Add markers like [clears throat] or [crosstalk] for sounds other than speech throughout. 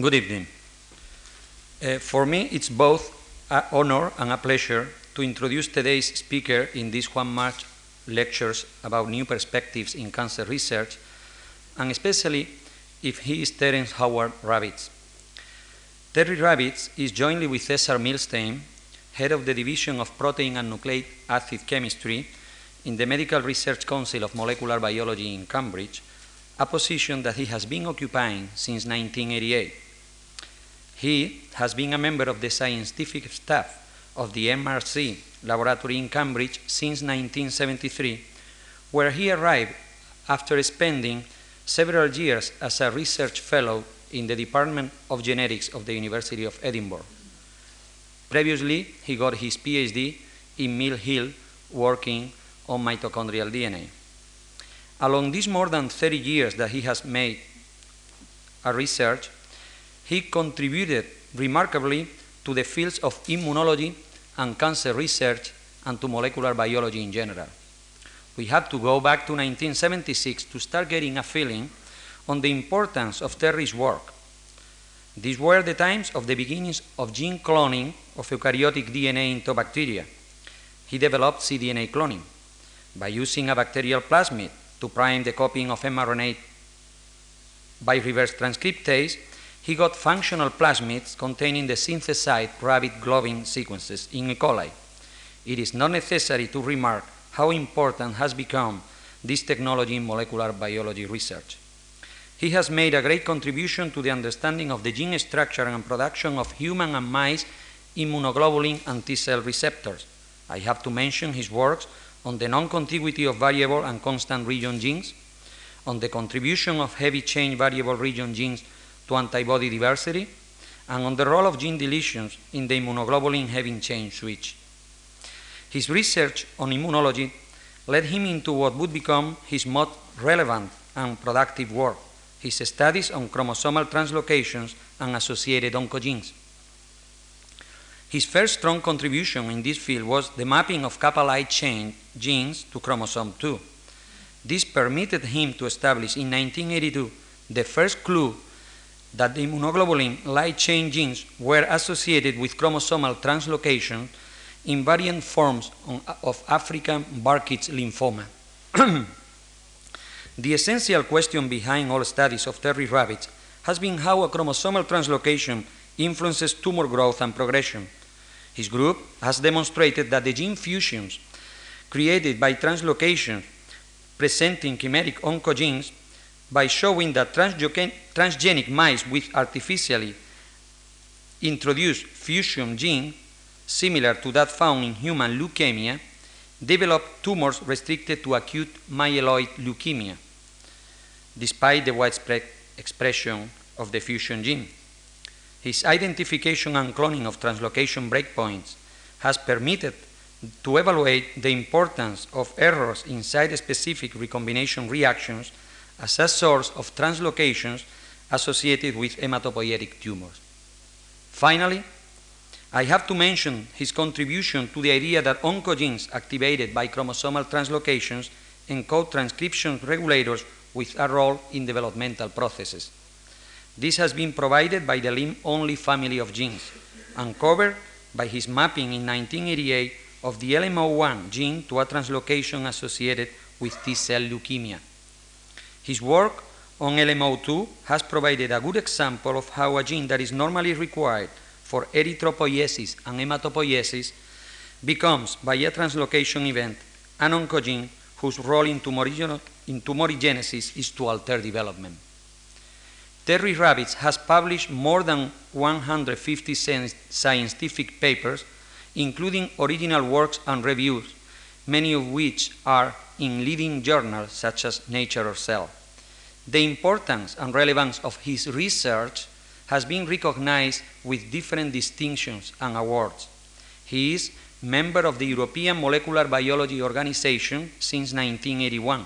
Good evening. Uh, for me, it's both an honor and a pleasure to introduce today's speaker in these Juan March lectures about new perspectives in cancer research, and especially if he is Terence Howard Rabbitts. Terry Rabbitts is jointly with Cesar Milstein, head of the Division of Protein and Nucleic Acid Chemistry in the Medical Research Council of Molecular Biology in Cambridge, a position that he has been occupying since 1988. He has been a member of the scientific staff of the MRC laboratory in Cambridge since 1973, where he arrived after spending several years as a research fellow in the Department of Genetics of the University of Edinburgh. Previously, he got his PhD in Mill Hill working on mitochondrial DNA. Along these more than 30 years that he has made a research, he contributed remarkably to the fields of immunology and cancer research and to molecular biology in general. We have to go back to 1976 to start getting a feeling on the importance of Terry's work. These were the times of the beginnings of gene cloning of eukaryotic DNA into bacteria. He developed cDNA cloning by using a bacterial plasmid to prime the copying of mRNA by reverse transcriptase, he got functional plasmids containing the synthesized rabbit globin sequences in E. coli. It is not necessary to remark how important has become this technology in molecular biology research. He has made a great contribution to the understanding of the gene structure and production of human and mice immunoglobulin and T cell receptors. I have to mention his works on the non-contiguity of variable and constant region genes, on the contribution of heavy chain variable region genes to antibody diversity, and on the role of gene deletions in the immunoglobulin heavy chain switch. His research on immunology led him into what would become his most relevant and productive work, his studies on chromosomal translocations and associated oncogenes. His first strong contribution in this field was the mapping of kappa light chain genes to chromosome 2. This permitted him to establish in 1982 the first clue that the immunoglobulin light chain genes were associated with chromosomal translocation in variant forms of African Burkitt's lymphoma. [clears throat] the essential question behind all studies of Terry Rabbitts has been how a chromosomal translocation influences tumor growth and progression. His group has demonstrated that the gene fusions created by translocation presenting chimeric oncogenes by showing that transgenic mice with artificially introduced fusion gene similar to that found in human leukemia develop tumors restricted to acute myeloid leukemia despite the widespread expression of the fusion gene. His identification and cloning of translocation breakpoints has permitted to evaluate the importance of errors in site-specific recombination reactions as a source of translocations associated with hematopoietic tumors. Finally, I have to mention his contribution to the idea that oncogenes activated by chromosomal translocations encode transcription regulators with a role in developmental processes. This has been provided by the LIM-only family of genes, uncovered by his mapping in 1988 of the LMO1 gene to a translocation associated with T-cell leukemia. His work on LMO2 has provided a good example of how a gene that is normally required for erythropoiesis and hematopoiesis becomes, by a translocation event, an oncogene whose role in, in tumorigenesis is to alter development. Terry Rabbitts has published more than 150 scientific papers including original works and reviews, many of which are in leading journals such as Nature or Cell. The importance and relevance of his research has been recognized with different distinctions and awards. He is member of the European Molecular Biology Organization since 1981,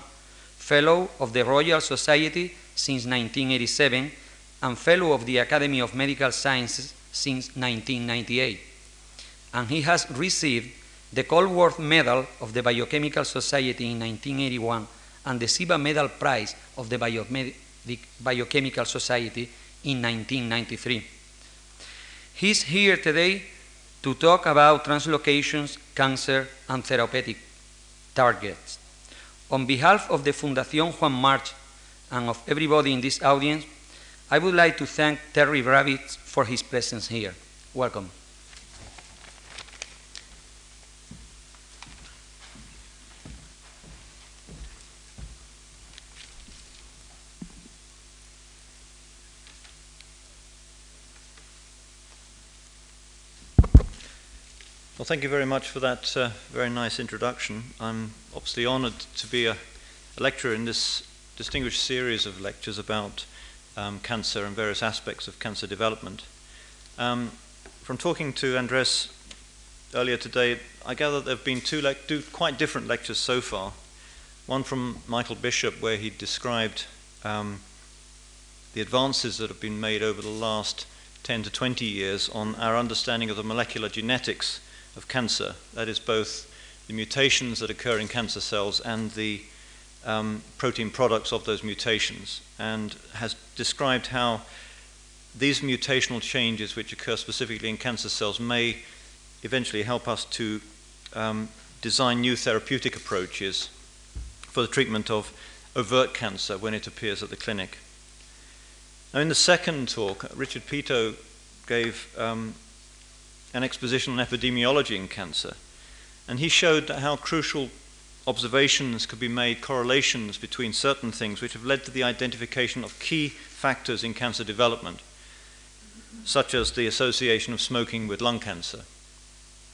fellow of the Royal Society since 1987, and fellow of the Academy of Medical Sciences since 1998 and he has received the Colworth Medal of the Biochemical Society in 1981 and the Ciba Medal Prize of the Biochemical Society in 1993. He's here today to talk about translocations, cancer, and therapeutic targets. On behalf of the Fundación Juan March and of everybody in this audience, I would like to thank Terry Rabbitts for his presence here. Welcome. Well, thank you very much for that uh, very nice introduction. I'm obviously honored to be a, a, lecturer in this distinguished series of lectures about um, cancer and various aspects of cancer development. Um, from talking to Andres earlier today, I gather there have been two, le- two quite different lectures so far. One from Michael Bishop, where he described um, the advances that have been made over the last 10 to 20 years on our understanding of the molecular genetics of cancer. That is both the mutations that occur in cancer cells and the um, protein products of those mutations, and has described how these mutational changes, which occur specifically in cancer cells, may eventually help us to um, design new therapeutic approaches for the treatment of overt cancer when it appears at the clinic. Now, in the second talk, Richard Peto gave um, an exposition on epidemiology in cancer. And he showed how crucial observations could be made, correlations between certain things which have led to the identification of key factors in cancer development, such as the association of smoking with lung cancer.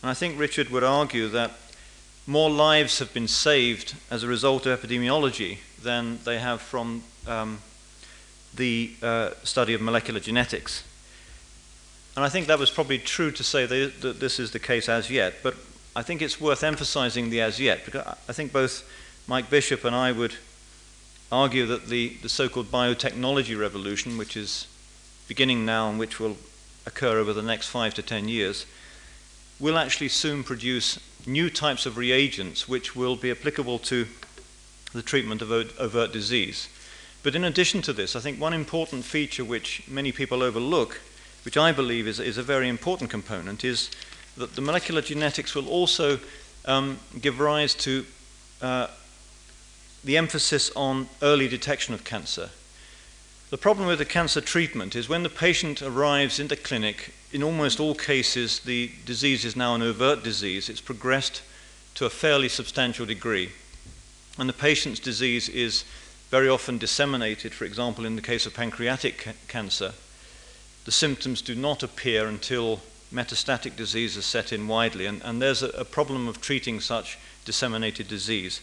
And I think Richard would argue that more lives have been saved as a result of epidemiology than they have from um, the uh, study of molecular genetics. And I think that was probably true to say that this is the case as yet, but I think it's worth emphasizing the as yet, because I think both Mike Bishop and I would argue that the, the so called biotechnology revolution, which is beginning now and which will occur over the next five to ten years, will actually soon produce new types of reagents which will be applicable to the treatment of overt disease. But in addition to this, I think one important feature which many people overlook which I believe is, is a very important component, is that the molecular genetics will also um, give rise to uh, the emphasis on early detection of cancer. The problem with the cancer treatment is when the patient arrives in the clinic, in almost all cases, the disease is now an overt disease. It's progressed to a fairly substantial degree. And the patient's disease is very often disseminated, for example, in the case of pancreatic ca- cancer the symptoms do not appear until metastatic disease has set in widely, and, and there's a, a problem of treating such disseminated disease.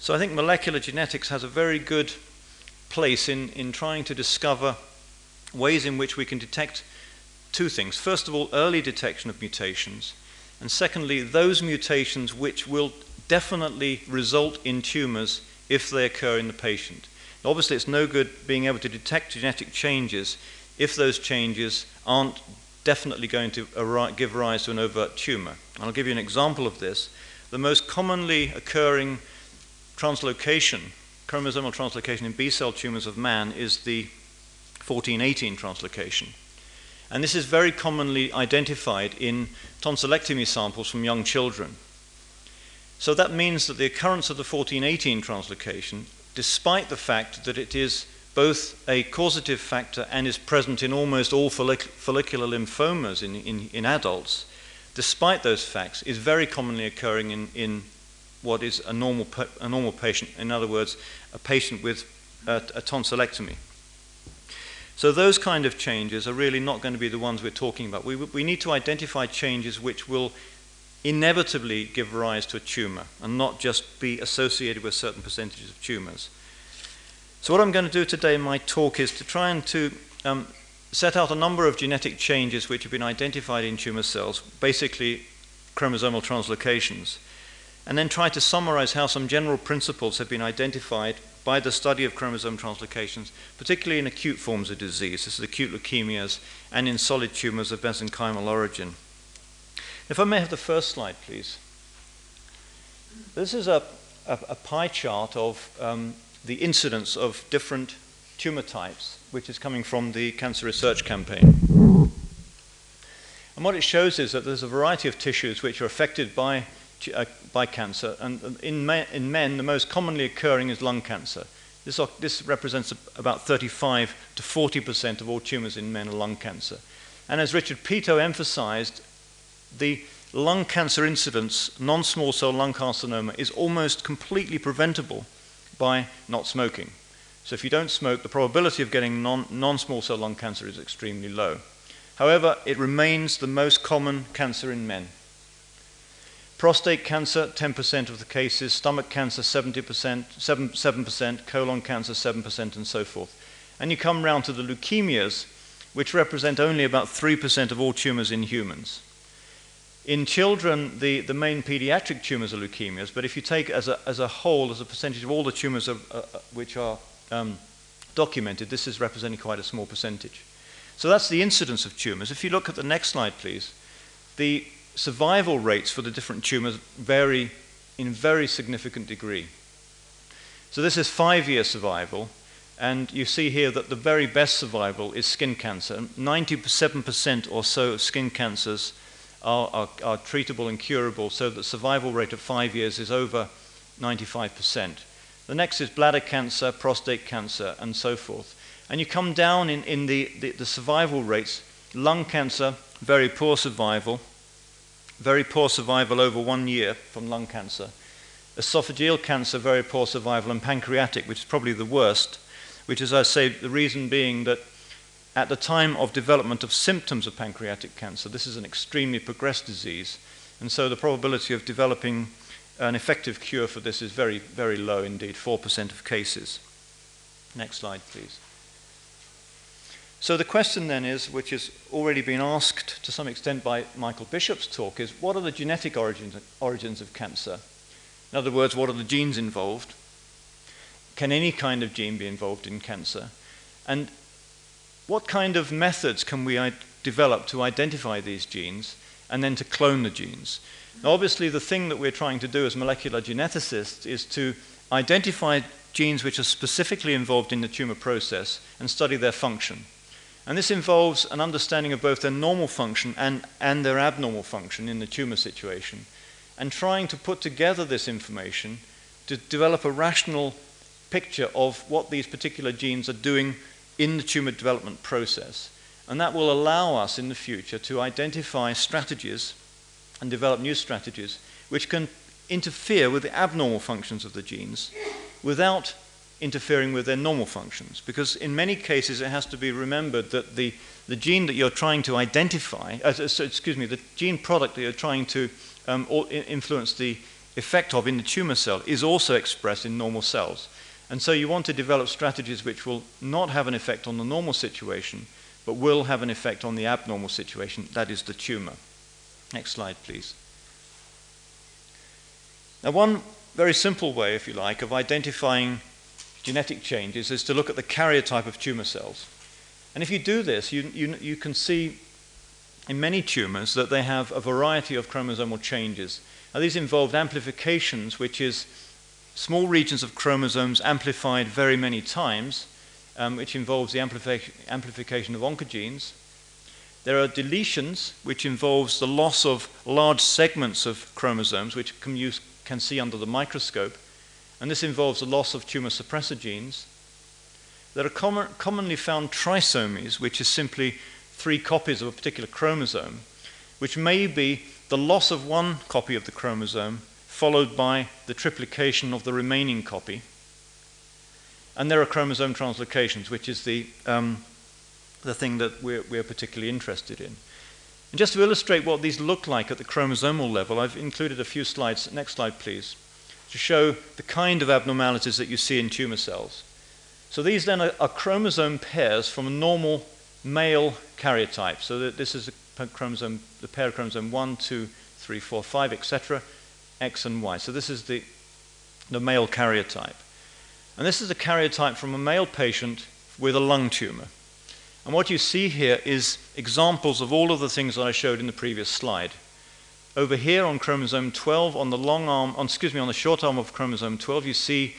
So I think molecular genetics has a very good place in, in trying to discover ways in which we can detect two things. First of all, early detection of mutations, and secondly, those mutations which will definitely result in tumors if they occur in the patient. Obviously, it's no good being able to detect genetic changes if those changes aren't definitely going to give rise to an overt tumor. I'll give you an example of this. The most commonly occurring translocation, chromosomal translocation in B cell tumors of man, is the 1418 translocation. And this is very commonly identified in tonsillectomy samples from young children. So that means that the occurrence of the 1418 translocation, despite the fact that it is both a causative factor and is present in almost all follic- follicular lymphomas in, in, in, adults, despite those facts, is very commonly occurring in, in what is a normal, a normal patient, in other words, a patient with a, a tonsillectomy. So, those kind of changes are really not going to be the ones we're talking about. We, we need to identify changes which will inevitably give rise to a tumor and not just be associated with certain percentages of tumors. So, what I'm going to do today in my talk is to try and to um, set out a number of genetic changes which have been identified in tumor cells, basically chromosomal translocations, and then try to summarize how some general principles have been identified by the study of chromosome translocations, particularly in acute forms of disease, this is acute leukemias, and in solid tumors of mesenchymal origin. If I may have the first slide, please. This is a, a, a pie chart of um, the incidence of different tumor types, which is coming from the Cancer Research Campaign. And what it shows is that there's a variety of tissues which are affected by, uh, by cancer. And in, men, in men, the most commonly occurring is lung cancer. This, this represents about 35 to 40% of all tumors in men are lung cancer. And as Richard Peto emphasized, the lung cancer incidence, non small cell lung carcinoma, is almost completely preventable by not smoking. So if you don't smoke, the probability of getting non small cell lung cancer is extremely low. However, it remains the most common cancer in men. Prostate cancer, 10% of the cases, stomach cancer, 70%, 7, 7%, colon cancer, 7%, and so forth. And you come round to the leukemias, which represent only about 3% of all tumors in humans. In children, the, the main pediatric tumors are leukemias, but if you take as a, as a whole, as a percentage of all the tumors of, uh, uh, which are um, documented, this is representing quite a small percentage. So that's the incidence of tumors. If you look at the next slide, please, the survival rates for the different tumors vary in very significant degree. So this is five year survival, and you see here that the very best survival is skin cancer. 97% or so of skin cancers are, are, are treatable and curable, so the survival rate of five years is over 95%. The next is bladder cancer, prostate cancer, and so forth. And you come down in, in the, the, the survival rates. Lung cancer, very poor survival. Very poor survival over one year from lung cancer. Esophageal cancer, very poor survival. And pancreatic, which is probably the worst, which is, I say, the reason being that at the time of development of symptoms of pancreatic cancer, this is an extremely progressed disease, and so the probability of developing an effective cure for this is very, very low indeed, 4% of cases. Next slide, please. So the question then is, which has already been asked to some extent by Michael Bishop's talk, is what are the genetic origins, origins of cancer? In other words, what are the genes involved? Can any kind of gene be involved in cancer? And what kind of methods can we develop to identify these genes and then to clone the genes? Now, obviously, the thing that we're trying to do as molecular geneticists is to identify genes which are specifically involved in the tumor process and study their function. And this involves an understanding of both their normal function and, and their abnormal function in the tumor situation, and trying to put together this information to develop a rational picture of what these particular genes are doing in the tumor development process. And that will allow us in the future to identify strategies and develop new strategies which can interfere with the abnormal functions of the genes without interfering with their normal functions. Because in many cases, it has to be remembered that the, the gene that you're trying to identify, uh, excuse me, the gene product that you're trying to um, influence the effect of in the tumor cell is also expressed in normal cells. And so you want to develop strategies which will not have an effect on the normal situation, but will have an effect on the abnormal situation, that is the tumor. Next slide, please. Now, one very simple way, if you like, of identifying genetic changes is to look at the karyotype of tumor cells. And if you do this, you, you, you can see in many tumors that they have a variety of chromosomal changes. Now, these involve amplifications, which is small regions of chromosomes amplified very many times, um, which involves the amplification, amplification of oncogenes. There are deletions, which involves the loss of large segments of chromosomes, which can, use, can see under the microscope, and this involves the loss of tumor suppressor genes. There are com- commonly found trisomies, which is simply three copies of a particular chromosome, which may be the loss of one copy of the chromosome followed by the triplication of the remaining copy. And there are chromosome translocations, which is the, um, the thing that we're, we're particularly interested in. And just to illustrate what these look like at the chromosomal level, I've included a few slides. Next slide, please, to show the kind of abnormalities that you see in tumor cells. So these then are, are chromosome pairs from a normal male karyotype. So this is a chromosome, the pair of chromosome 1, 2, 3, 4, 5, etc. X and Y. So this is the, the male karyotype. And this is a karyotype from a male patient with a lung tumor. And what you see here is examples of all of the things that I showed in the previous slide. Over here on chromosome 12, on the long arm, on, excuse me, on the short arm of chromosome 12, you see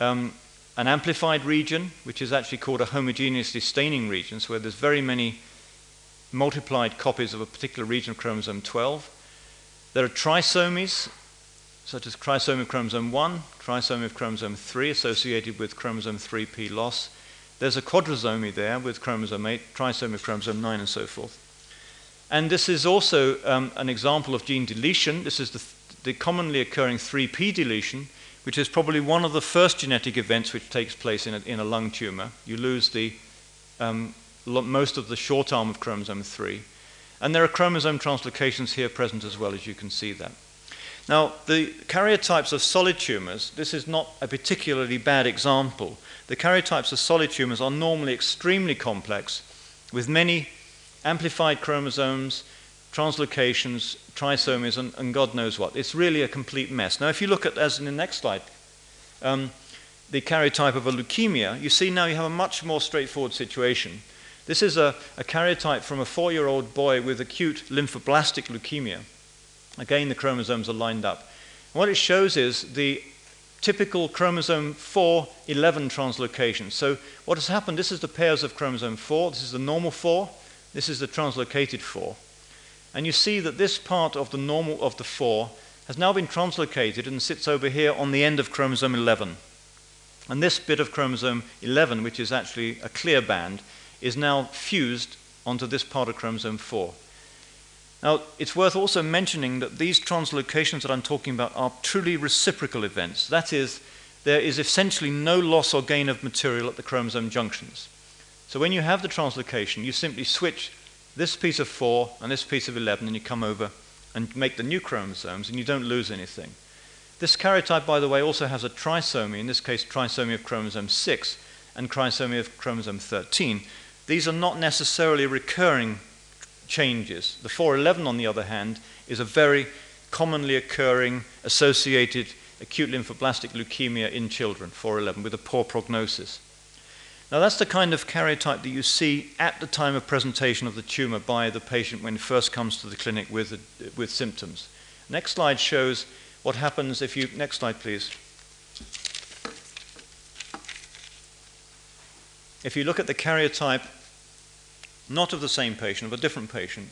um, an amplified region, which is actually called a homogeneously staining region, so where there's very many multiplied copies of a particular region of chromosome 12. There are trisomies, such as trisomy of chromosome 1, trisomy of chromosome 3, associated with chromosome 3p loss. There's a quadrisomy there with chromosome 8, trisomy of chromosome 9, and so forth. And this is also um, an example of gene deletion. This is the, the commonly occurring 3p deletion, which is probably one of the first genetic events which takes place in a, in a lung tumor. You lose the, um, most of the short arm of chromosome 3. And there are chromosome translocations here present as well, as you can see that. Now, the karyotypes of solid tumors, this is not a particularly bad example. The karyotypes of solid tumors are normally extremely complex, with many amplified chromosomes, translocations, trisomies, and, and, God knows what. It's really a complete mess. Now, if you look at, as in the next slide, um, the karyotype of a leukemia, you see now you have a much more straightforward situation. This is a, a karyotype from a four year old boy with acute lymphoblastic leukemia. Again, the chromosomes are lined up. And what it shows is the typical chromosome 4 11 translocation. So, what has happened, this is the pairs of chromosome 4, this is the normal 4, this is the translocated 4. And you see that this part of the normal of the 4 has now been translocated and sits over here on the end of chromosome 11. And this bit of chromosome 11, which is actually a clear band, is now fused onto this part of chromosome 4. Now, it's worth also mentioning that these translocations that I'm talking about are truly reciprocal events. That is, there is essentially no loss or gain of material at the chromosome junctions. So when you have the translocation, you simply switch this piece of 4 and this piece of 11, and you come over and make the new chromosomes, and you don't lose anything. This karyotype, by the way, also has a trisomy, in this case, trisomy of chromosome 6 and trisomy of chromosome 13. These are not necessarily recurring changes. The 411, on the other hand, is a very commonly occurring associated acute lymphoblastic leukemia in children, 411, with a poor prognosis. Now, that's the kind of karyotype that you see at the time of presentation of the tumor by the patient when first comes to the clinic with, with symptoms. Next slide shows what happens if you. Next slide, please. If you look at the karyotype, not of the same patient, of a different patient,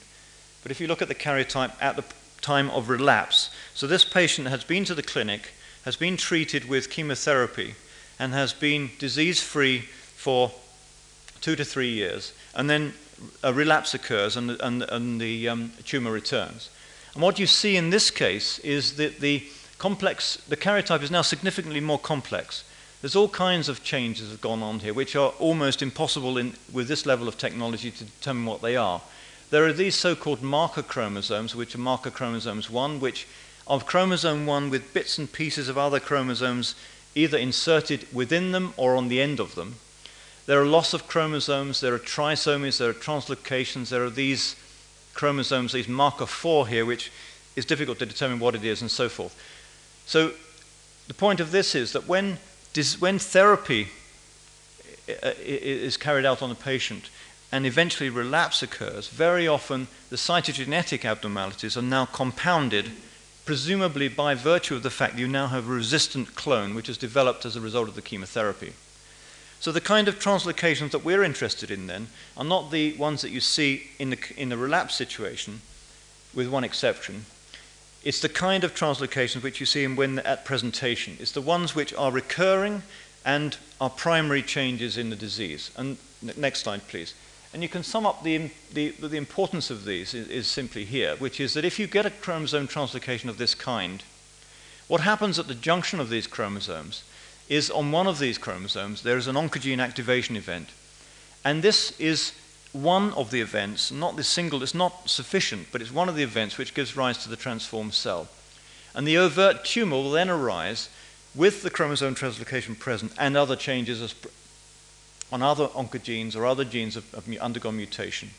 but if you look at the karyotype at the time of relapse, so this patient has been to the clinic, has been treated with chemotherapy, and has been disease free for two to three years, and then a relapse occurs and, and, and the um, tumor returns. And what you see in this case is that the complex, the karyotype is now significantly more complex. There's all kinds of changes that have gone on here, which are almost impossible in, with this level of technology to determine what they are. There are these so called marker chromosomes, which are marker chromosomes 1, which are chromosome 1 with bits and pieces of other chromosomes either inserted within them or on the end of them. There are loss of chromosomes, there are trisomies, there are translocations, there are these chromosomes, these marker 4 here, which is difficult to determine what it is, and so forth. So, the point of this is that when, when therapy uh, is carried out on a patient and eventually relapse occurs, very often the cytogenetic abnormalities are now compounded, presumably by virtue of the fact that you now have a resistant clone which has developed as a result of the chemotherapy. So the kind of translocations that we're interested in then are not the ones that you see in the, in the relapse situation, with one exception. It's the kind of translocations which you see in when at presentation. It's the ones which are recurring and are primary changes in the disease. And next slide, please. And you can sum up the, the, the importance of these is, is simply here, which is that if you get a chromosome translocation of this kind, what happens at the junction of these chromosomes is on one of these chromosomes, there is an oncogene activation event. And this is one of the events, not the single, it's not sufficient, but it's one of the events which gives rise to the transformed cell. And the overt tumor will then arise with the chromosome translocation present and other changes on other oncogenes or other genes have, have undergone mutation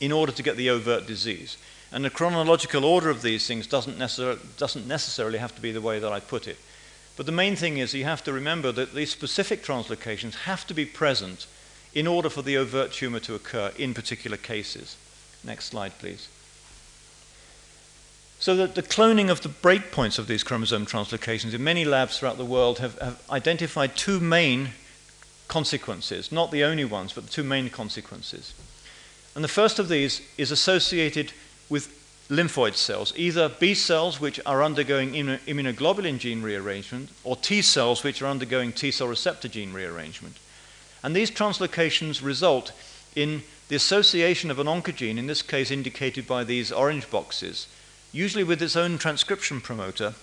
in order to get the overt disease. And the chronological order of these things doesn't, necessar- doesn't necessarily have to be the way that I put it. But the main thing is you have to remember that these specific translocations have to be present in order for the overt tumor to occur in particular cases. Next slide, please. So that the cloning of the breakpoints of these chromosome translocations in many labs throughout the world have, have identified two main consequences, not the only ones, but the two main consequences. And the first of these is associated with lymphoid cells, either B cells which are undergoing immunoglobulin gene rearrangement or T cells which are undergoing T cell receptor gene rearrangement. And these translocations result in the association of an oncogene, in this case indicated by these orange boxes, usually with its own transcription promoter,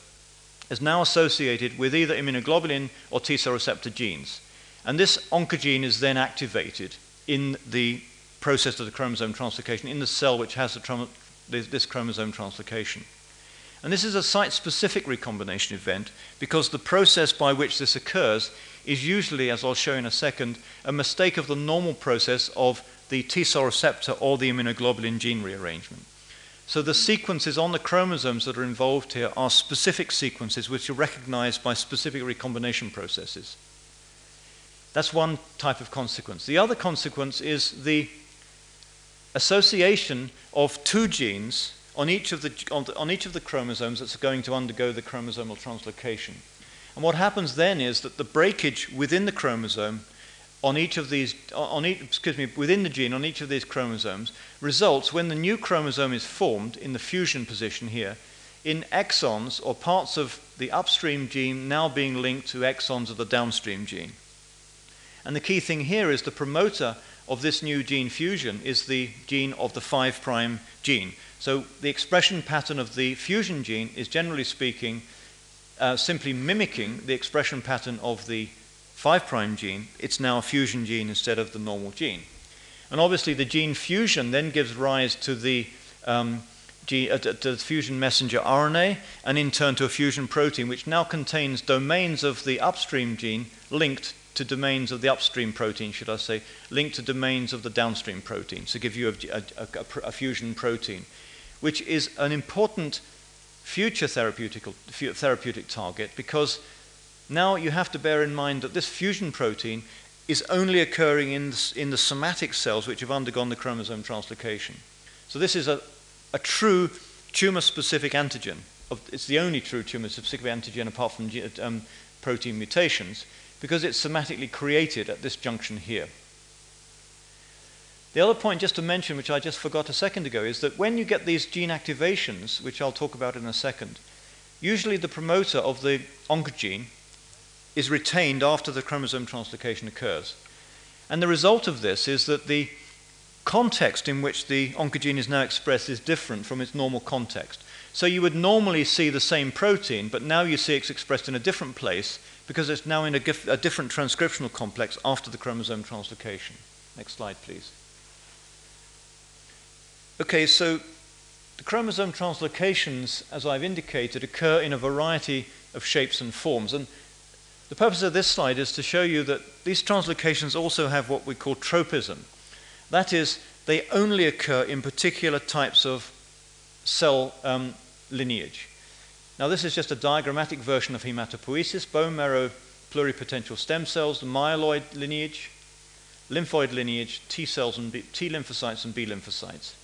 is now associated with either immunoglobulin or T cell receptor genes. And this oncogene is then activated in the process of the chromosome translocation in the cell which has this chromosome translocation. And this is a site specific recombination event because the process by which this occurs is usually, as I'll show in a second, a mistake of the normal process of the T cell receptor or the immunoglobulin gene rearrangement. So the sequences on the chromosomes that are involved here are specific sequences which are recognized by specific recombination processes. That's one type of consequence. The other consequence is the association of two genes on each of the, on, the, on each of the chromosomes that's going to undergo the chromosomal translocation. And what happens then is that the breakage within the chromosome on each of these, on each, excuse me, within the gene on each of these chromosomes results when the new chromosome is formed in the fusion position here in exons or parts of the upstream gene now being linked to exons of the downstream gene. And the key thing here is the promoter of this new gene fusion is the gene of the 5' gene. So the expression pattern of the fusion gene is generally speaking uh, simply mimicking the expression pattern of the 5' gene, it's now a fusion gene instead of the normal gene. And obviously, the gene fusion then gives rise to the, um, gene, uh, to the fusion messenger RNA, and in turn to a fusion protein, which now contains domains of the upstream gene linked to domains of the upstream protein, should I say, linked to domains of the downstream protein, to give you a, a, a, a fusion protein, which is an important future therapeutic, target because now you have to bear in mind that this fusion protein is only occurring in the, in the somatic cells which have undergone the chromosome translocation. So this is a, a true tumor-specific antigen. Of, it's the only true tumor-specific antigen apart from um, protein mutations because it's somatically created at this junction here. The other point just to mention, which I just forgot a second ago, is that when you get these gene activations, which I'll talk about in a second, usually the promoter of the oncogene is retained after the chromosome translocation occurs. And the result of this is that the context in which the oncogene is now expressed is different from its normal context. So you would normally see the same protein, but now you see it's expressed in a different place because it's now in a, a different transcriptional complex after the chromosome translocation. Next slide, please. Okay, so the chromosome translocations, as I've indicated, occur in a variety of shapes and forms. And the purpose of this slide is to show you that these translocations also have what we call tropism. That is, they only occur in particular types of cell um, lineage. Now, this is just a diagrammatic version of hematopoiesis, bone marrow pluripotential stem cells, the myeloid lineage, lymphoid lineage, T cells and B, T lymphocytes and B lymphocytes.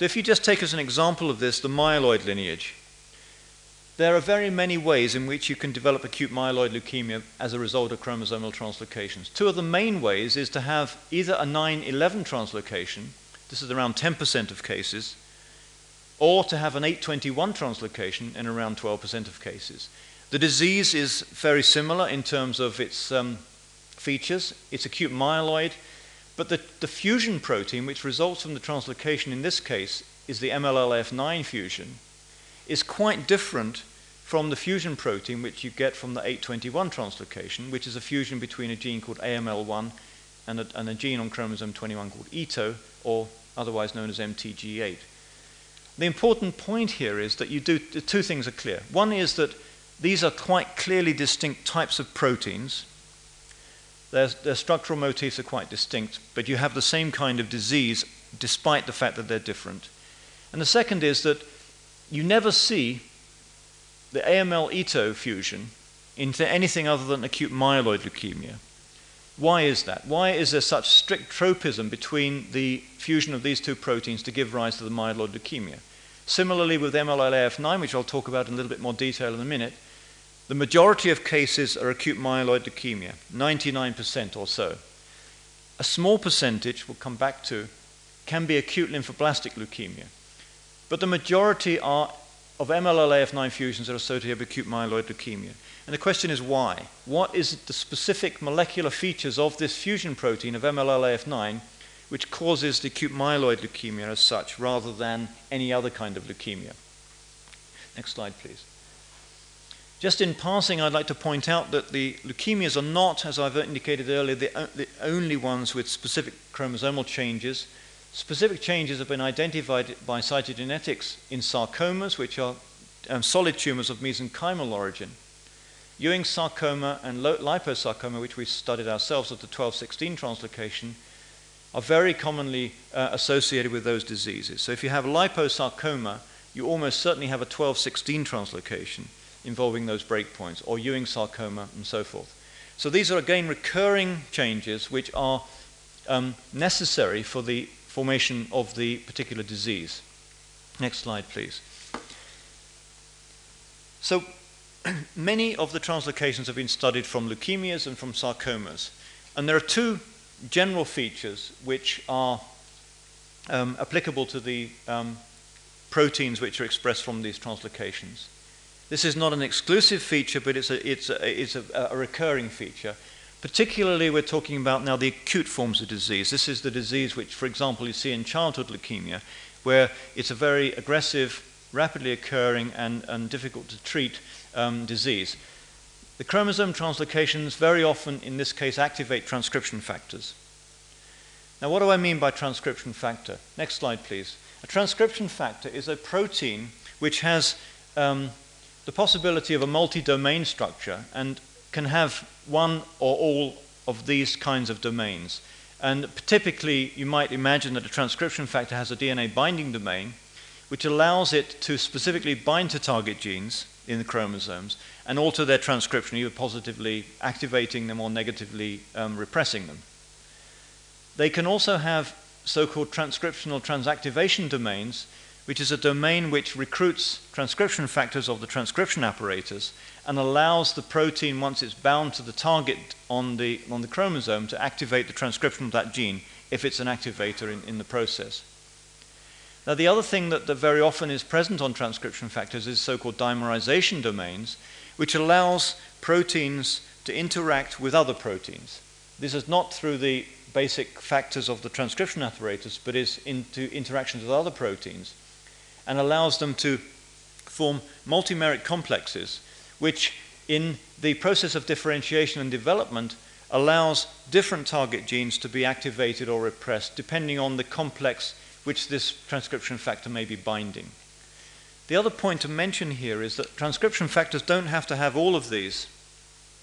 So, if you just take as an example of this the myeloid lineage, there are very many ways in which you can develop acute myeloid leukemia as a result of chromosomal translocations. Two of the main ways is to have either a 9 11 translocation, this is around 10% of cases, or to have an 821 translocation in around 12% of cases. The disease is very similar in terms of its um, features. It's acute myeloid, but the, the fusion protein, which results from the translocation in this case, is the MLLF9 fusion, is quite different from the fusion protein which you get from the 821 translocation, which is a fusion between a gene called AML1 and a, and a gene on chromosome 21 called ETO, or otherwise known as MTG8. The important point here is that you do two things are clear. One is that these are quite clearly distinct types of proteins. Their, their structural motifs are quite distinct, but you have the same kind of disease despite the fact that they're different. And the second is that you never see the AML ETO fusion into anything other than acute myeloid leukemia. Why is that? Why is there such strict tropism between the fusion of these two proteins to give rise to the myeloid leukemia? Similarly, with MLLAF9, which I'll talk about in a little bit more detail in a minute, the majority of cases are acute myeloid leukemia, 99% or so. A small percentage, we'll come back to, can be acute lymphoblastic leukemia. But the majority are of MLLAF9 fusions that are associated with acute myeloid leukemia. And the question is why? What is the specific molecular features of this fusion protein of MLLAF9 which causes the acute myeloid leukemia as such rather than any other kind of leukemia? Next slide, please. Just in passing, I'd like to point out that the leukemias are not, as I've indicated earlier, the, the only ones with specific chromosomal changes. Specific changes have been identified by cytogenetics in sarcomas, which are um, solid tumors of mesenchymal origin. Ewing sarcoma and liposarcoma, which we studied ourselves at the 1216 translocation, are very commonly uh, associated with those diseases. So if you have liposarcoma, you almost certainly have a 1216 translocation involving those breakpoints, or Ewing sarcoma, and so forth. So these are again recurring changes which are um, necessary for the formation of the particular disease. Next slide, please. So [clears throat] many of the translocations have been studied from leukemias and from sarcomas. And there are two general features which are um, applicable to the um, proteins which are expressed from these translocations. This is not an exclusive feature, but it's a, it's a, it's a, a recurring feature. Particularly, we're talking about now the acute forms of disease. This is the disease which, for example, you see in childhood leukemia, where it's a very aggressive, rapidly occurring, and, and difficult to treat um, disease. The chromosome translocations very often, in this case, activate transcription factors. Now, what do I mean by transcription factor? Next slide, please. A transcription factor is a protein which has um, the possibility of a multi domain structure and can have one or all of these kinds of domains. And typically, you might imagine that a transcription factor has a DNA binding domain, which allows it to specifically bind to target genes in the chromosomes and alter their transcription, either positively activating them or negatively um, repressing them. They can also have so called transcriptional transactivation domains, which is a domain which recruits transcription factors of the transcription apparatus and allows the protein, once it's bound to the target on the, on the chromosome, to activate the transcription of that gene if it's an activator in, in the process. Now, the other thing that, that very often is present on transcription factors is so called dimerization domains, which allows proteins to interact with other proteins. This is not through the basic factors of the transcription apparatus, but is into interactions with other proteins and allows them to form multimeric complexes, which in the process of differentiation and development allows different target genes to be activated or repressed depending on the complex which this transcription factor may be binding. The other point to mention here is that transcription factors don't have to have all of these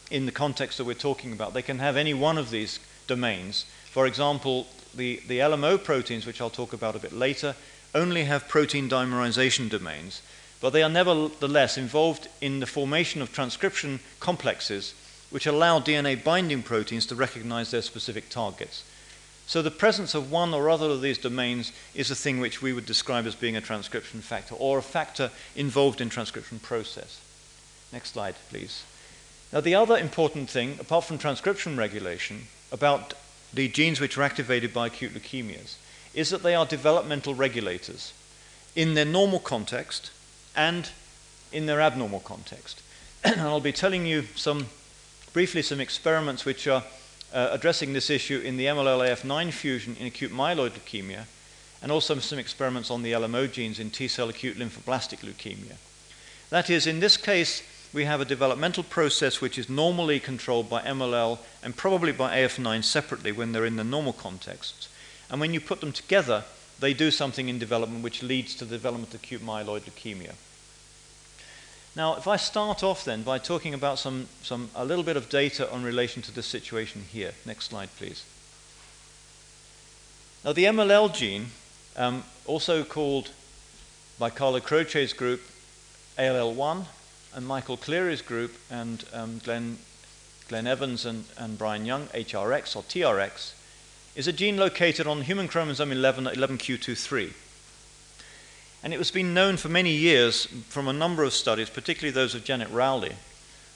in the context that we're talking about. They can have any one of these domains. For example, the, the LMO proteins, which I'll talk about a bit later, only have protein dimerization domains, but they are nevertheless involved in the formation of transcription complexes which allow DNA binding proteins to recognize their specific targets. So the presence of one or other of these domains is a thing which we would describe as being a transcription factor or a factor involved in transcription process. Next slide, please. Now the other important thing, apart from transcription regulation, about the genes which are activated by acute leukemias is that they are developmental regulators in their normal context and in their abnormal context. [clears throat] and I'll be telling you some briefly some experiments which are uh, addressing this issue in the MLLAF9 fusion in acute myeloid leukemia, and also some experiments on the LMO genes in T cell acute lymphoblastic leukemia. That is, in this case, we have a developmental process which is normally controlled by MLL and probably by AF9 separately when they're in the normal contexts. And when you put them together, they do something in development which leads to the development of acute myeloid leukemia. Now, if I start off then by talking about some, some, a little bit of data on relation to this situation here. Next slide, please. Now, the MLL gene, um, also called by Carlo Croce's group ALL1, and Michael Cleary's group, and um, Glenn, Glenn Evans and, and Brian Young, HRX or TRX, is a gene located on human chromosome 11 at 11q23. And it has been known for many years from a number of studies, particularly those of Janet Rowley,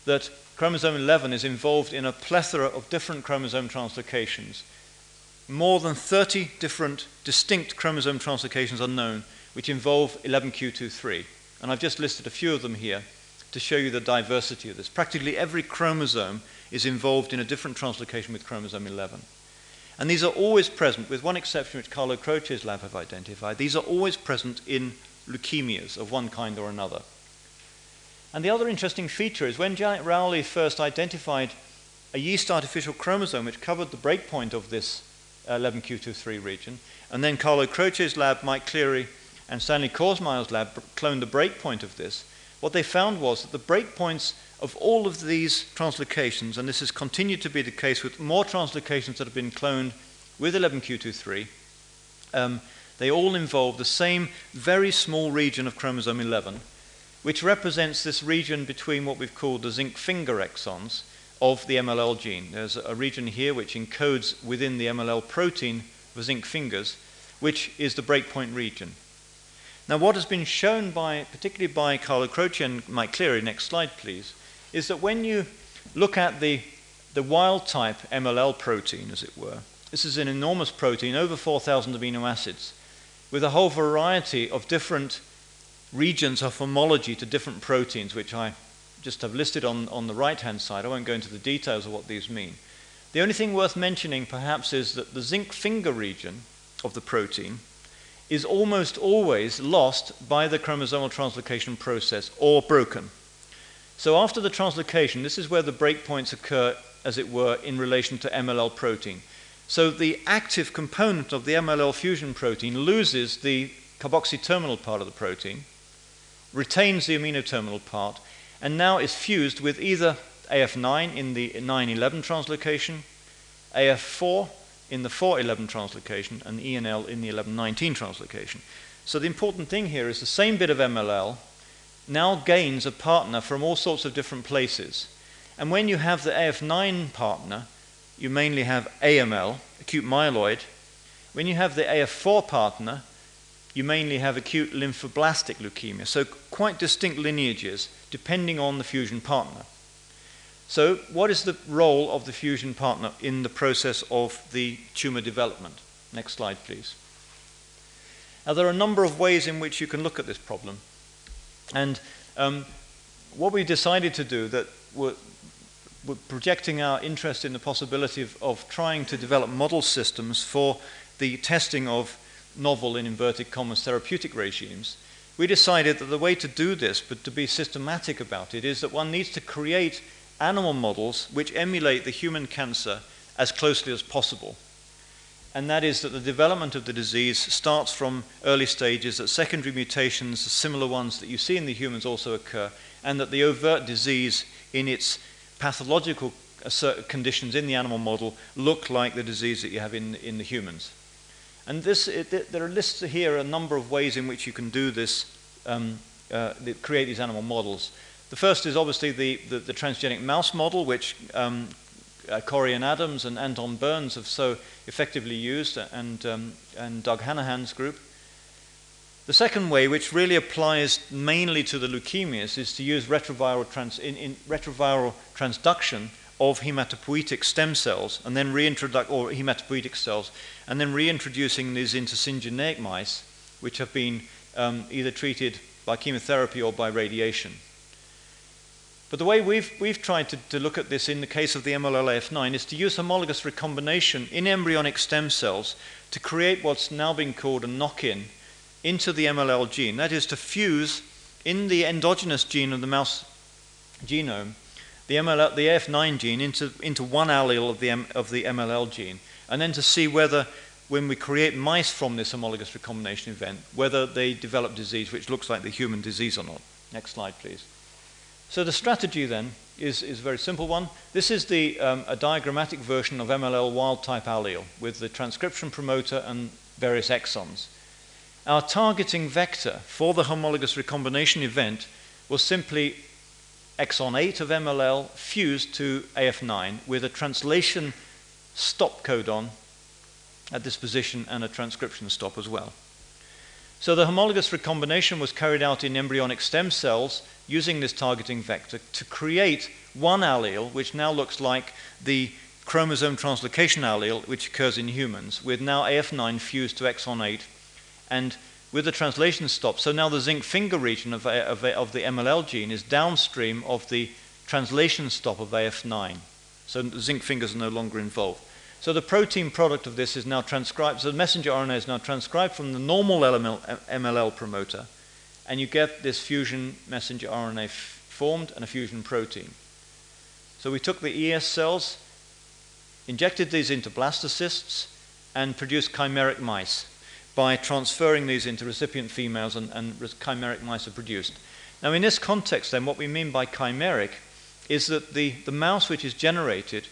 that chromosome 11 is involved in a plethora of different chromosome translocations. More than 30 different distinct chromosome translocations are known which involve 11q23. And I've just listed a few of them here to show you the diversity of this. Practically every chromosome is involved in a different translocation with chromosome 11. And these are always present, with one exception which Carlo Croce's lab have identified, these are always present in leukemias of one kind or another. And the other interesting feature is when Janet Rowley first identified a yeast artificial chromosome which covered the breakpoint of this 11q23 region, and then Carlo Croce's lab, Mike Cleary, and Stanley Korsmeyer's lab cloned the breakpoint of this, what they found was that the breakpoints of all of these translocations, and this has continued to be the case with more translocations that have been cloned with 11q23, um, they all involve the same very small region of chromosome 11, which represents this region between what we've called the zinc finger exons of the MLL gene. There's a region here which encodes within the MLL protein the zinc fingers, which is the breakpoint region. Now, what has been shown by, particularly by Carlo Croce and Mike Cleary, next slide please, is that when you look at the, the wild type MLL protein, as it were, this is an enormous protein, over 4,000 amino acids, with a whole variety of different regions of homology to different proteins, which I just have listed on, on the right hand side. I won't go into the details of what these mean. The only thing worth mentioning, perhaps, is that the zinc finger region of the protein is almost always lost by the chromosomal translocation process or broken. So after the translocation, this is where the breakpoints occur, as it were, in relation to MLL protein. So the active component of the MLL fusion protein loses the carboxy terminal part of the protein, retains the amino terminal part, and now is fused with either AF9 in the 911 translocation, AF4 in the 411 translocation and ENL in the 1119 translocation. So the important thing here is the same bit of MLL now gains a partner from all sorts of different places. And when you have the AF9 partner, you mainly have AML, acute myeloid. When you have the AF4 partner, you mainly have acute lymphoblastic leukemia. So quite distinct lineages depending on the fusion partner. So, what is the role of the fusion partner in the process of the tumor development? Next slide, please. Now, there are a number of ways in which you can look at this problem. And um, what we decided to do that we're, we're, projecting our interest in the possibility of, of trying to develop model systems for the testing of novel in inverted commas therapeutic regimes, we decided that the way to do this, but to be systematic about it, is that one needs to create animal models which emulate the human cancer as closely as possible. And that is that the development of the disease starts from early stages, that secondary mutations, similar ones that you see in the humans, also occur, and that the overt disease in its pathological conditions in the animal model look like the disease that you have in, in the humans. And this, it, there are lists here a number of ways in which you can do this, um, uh, create these animal models. The first is obviously the, the, the transgenic mouse model, which um, uh, Corey-Ann Adams and Anton Burns have so effectively used, and, um, and Doug Hanahan's group. The second way, which really applies mainly to the leukemias, is to use retroviral, trans, in, in retroviral transduction of hematopoietic stem cells and then reintroduce or hematopoietic cells and then reintroducing these into syngeneic mice which have been um, either treated by chemotherapy or by radiation. But the way we've, we've tried to, to look at this in the case of the MLLAF9 is to use homologous recombination in embryonic stem cells to create what's now being called a knock in into the MLL gene. That is to fuse in the endogenous gene of the mouse genome the, MLL, the AF9 gene into, into one allele of the, M, of the MLL gene, and then to see whether, when we create mice from this homologous recombination event, whether they develop disease which looks like the human disease or not. Next slide, please. So the strategy then is, is a very simple one. This is the, um, a diagrammatic version of MLL wild type allele with the transcription promoter and various exons. Our targeting vector for the homologous recombination event was simply exon 8 of MLL fused to AF9 with a translation stop codon at this position and a transcription stop as well. So the homologous recombination was carried out in embryonic stem cells using this targeting vector to create one allele, which now looks like the chromosome translocation allele, which occurs in humans, with now AF9 fused to exon 8 and with the translation stop. So now the zinc finger region of, of, of the MLL gene is downstream of the translation stop of AF9. So the zinc fingers are no longer involved. So the protein product of this is now transcribed, so the messenger RNA is now transcribed from the normal MLL promoter, and you get this fusion messenger RNA formed and a fusion protein. So we took the ES cells, injected these into blastocysts, and produced chimeric mice by transferring these into recipient females, and, and chimeric mice are produced. Now, in this context, then, what we mean by chimeric is that the, the mouse which is generated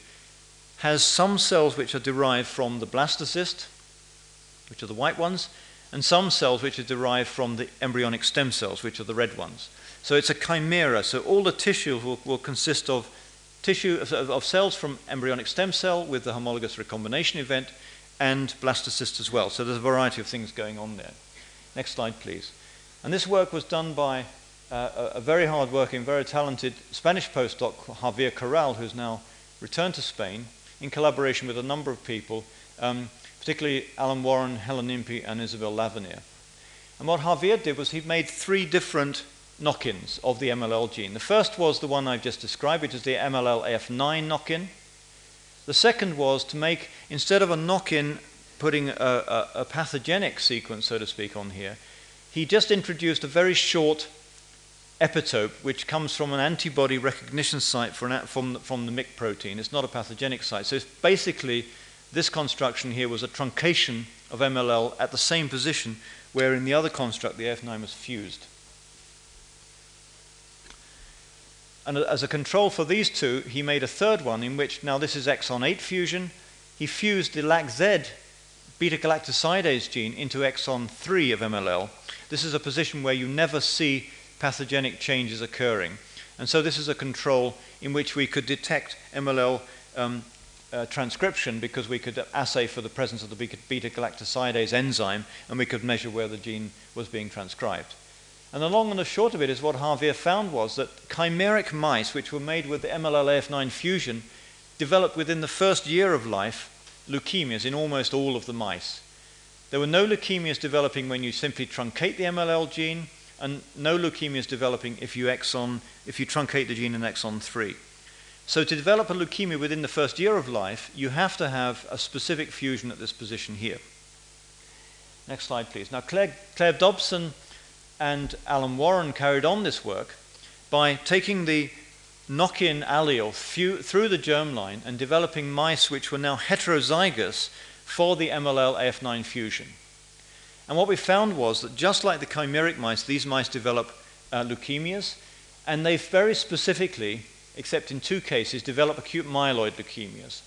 has some cells which are derived from the blastocyst, which are the white ones, and some cells which are derived from the embryonic stem cells, which are the red ones. So it's a chimera. So all the tissue will, will consist of tissue of, of, cells from embryonic stem cell with the homologous recombination event and blastocyst as well. So there's a variety of things going on there. Next slide, please. And this work was done by uh, a, a very hard-working, very talented Spanish postdoc, Javier Corral, who's now returned to Spain, in collaboration with a number of people, um, particularly Alan Warren, Helen Impey, and Isabel Laverniere. And what Javier did was he made three different knock ins of the MLL gene. The first was the one I've just described, which is the MLL AF9 knock in. The second was to make, instead of a knock in putting a, a, a pathogenic sequence, so to speak, on here, he just introduced a very short epitope, which comes from an antibody recognition site an, from, the, from the MYC protein. It's not a pathogenic site. So it's basically, this construction here was a truncation of MLL at the same position where in the other construct the AF9 was fused. And as a control for these two, he made a third one in which, now this is exon 8 fusion, he fused the LAC-Z beta galactosidase gene into exon 3 of MLL. This is a position where you never see pathogenic changes occurring. And so this is a control in which we could detect MLL um, uh, transcription because we could assay for the presence of the beta galactosidase enzyme and we could measure where the gene was being transcribed. And the long and the short of it is what Javier found was that chimeric mice, which were made with the MLL-AF9 fusion, developed within the first year of life leukemias in almost all of the mice. There were no leukemias developing when you simply truncate the MLL gene, and no leukemia is developing if you exon if you truncate the gene in exon 3. So to develop a leukemia within the first year of life, you have to have a specific fusion at this position here. Next slide, please. Now, Claire, Claire Dobson and Alan Warren carried on this work by taking the knock-in allele through the germline and developing mice which were now heterozygous for the MLL AF9 fusion. And what we found was that just like the chimeric mice, these mice develop uh, leukemias, and they very specifically, except in two cases, develop acute myeloid leukemias.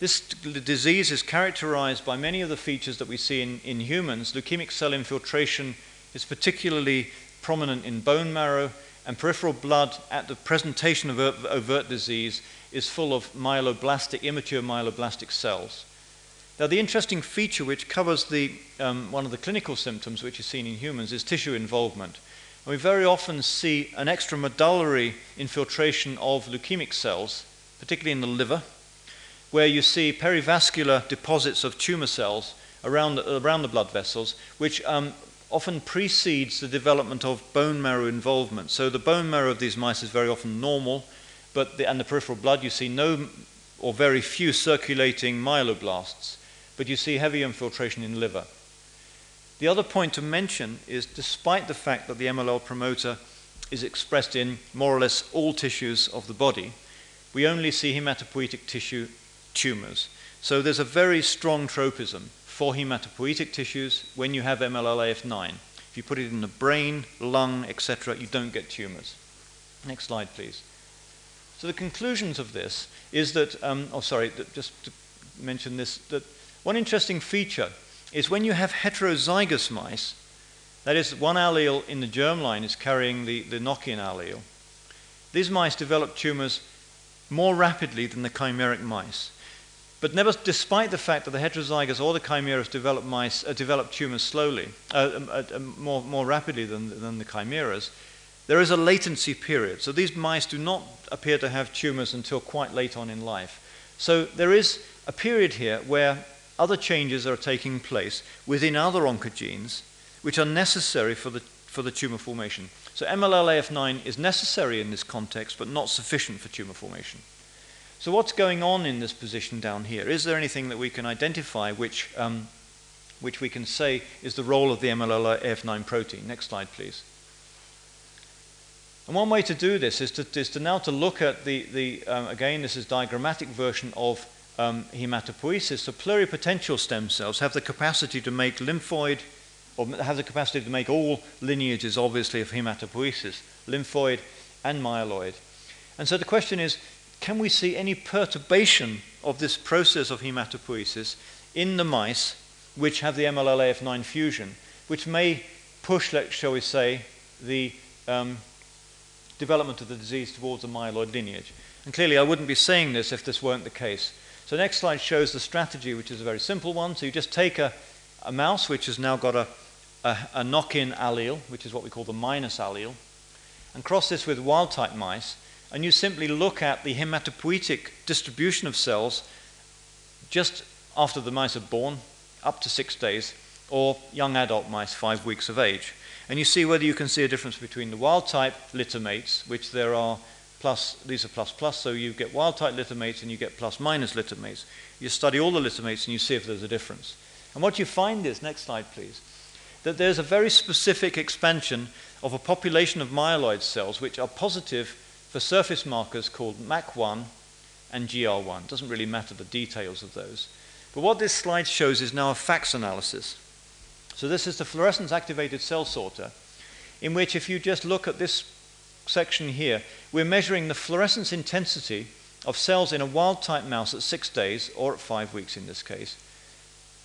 This disease is characterized by many of the features that we see in, in humans. Leukemic cell infiltration is particularly prominent in bone marrow, and peripheral blood at the presentation of overt disease is full of myeloblastic, immature myeloblastic cells. Now, the interesting feature which covers the, um, one of the clinical symptoms which is seen in humans is tissue involvement. And we very often see an extramedullary infiltration of leukemic cells, particularly in the liver, where you see perivascular deposits of tumor cells around the, around the blood vessels, which um, often precedes the development of bone marrow involvement. So the bone marrow of these mice is very often normal, but the, and the peripheral blood you see no or very few circulating myeloblasts but you see heavy infiltration in liver. The other point to mention is despite the fact that the MLL promoter is expressed in more or less all tissues of the body, we only see hematopoietic tissue tumors. So there's a very strong tropism for hematopoietic tissues when you have MLL-AF9. If you put it in the brain, lung, etc., you don't get tumors. Next slide, please. So the conclusions of this is that, um, oh, sorry, just to mention this, that one interesting feature is when you have heterozygous mice, that is, one allele in the germline is carrying the, the knock in allele, these mice develop tumors more rapidly than the chimeric mice. But never, despite the fact that the heterozygous or the chimeras develop, mice, uh, develop tumors slowly, uh, um, uh, um, more, more rapidly than, than the chimeras, there is a latency period. So these mice do not appear to have tumors until quite late on in life. So there is a period here where other changes are taking place within other oncogenes which are necessary for the, for the tumor formation. So MLL-AF9 is necessary in this context, but not sufficient for tumor formation. So what's going on in this position down here? Is there anything that we can identify which, um, which we can say is the role of the MLL-AF9 protein? Next slide, please. And one way to do this is to, is to now to look at the, the um, again, this is diagrammatic version of um, hematopoiesis. So pluripotential stem cells have the capacity to make lymphoid, or have the capacity to make all lineages, obviously, of hematopoiesis, lymphoid and myeloid. And so the question is, can we see any perturbation of this process of hematopoiesis in the mice which have the MLL-AF9 fusion, which may push, let shall we say, the um, development of the disease towards a myeloid lineage. And clearly, I wouldn't be saying this if this weren't the case. So, next slide shows the strategy, which is a very simple one. So, you just take a, a mouse which has now got a, a, a knock in allele, which is what we call the minus allele, and cross this with wild type mice and you simply look at the hematopoietic distribution of cells just after the mice are born, up to six days, or young adult mice, five weeks of age. And you see whether you can see a difference between the wild type littermates, which there are plus, these are plus plus, so you get wild type littermates and you get plus minus littermates. You study all the littermates and you see if there's a difference. And what you find is, next slide please, that there's a very specific expansion of a population of myeloid cells which are positive for surface markers called MAC1 and GR1. It doesn't really matter the details of those. But what this slide shows is now a FACS analysis. So this is the fluorescence activated cell sorter, in which if you just look at this section here, we're measuring the fluorescence intensity of cells in a wild type mouse at six days, or at five weeks in this case,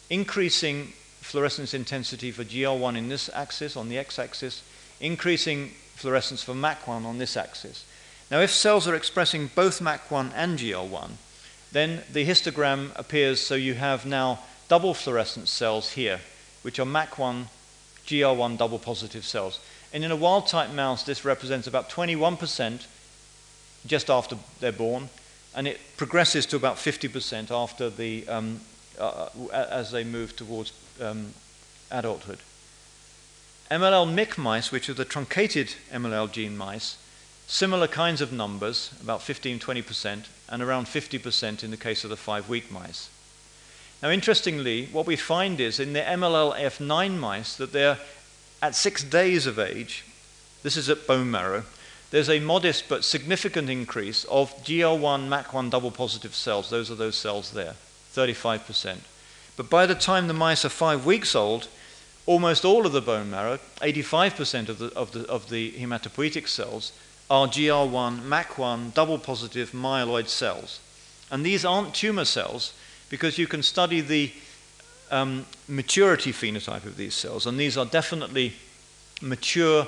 increasing fluorescence intensity for GR1 in this axis, on the x axis, increasing fluorescence for MAC1 on this axis. Now, if cells are expressing both MAC1 and GR1, then the histogram appears so you have now double fluorescent cells here, which are MAC1, GR1 double positive cells. And in a wild type mouse, this represents about 21% just after they're born, and it progresses to about 50% after the, um, uh, as they move towards um, adulthood. MLL MYC mice, which are the truncated MLL gene mice, Similar kinds of numbers, about 15 20%, and around 50% in the case of the five week mice. Now, interestingly, what we find is in the MLL-F9 mice that they're at six days of age, this is at bone marrow, there's a modest but significant increase of GL1, MAC1 double positive cells. Those are those cells there, 35%. But by the time the mice are five weeks old, almost all of the bone marrow, 85% of the, of the, of the hematopoietic cells, are GR1, MAC1 double positive myeloid cells. And these aren't tumor cells because you can study the um, maturity phenotype of these cells, and these are definitely mature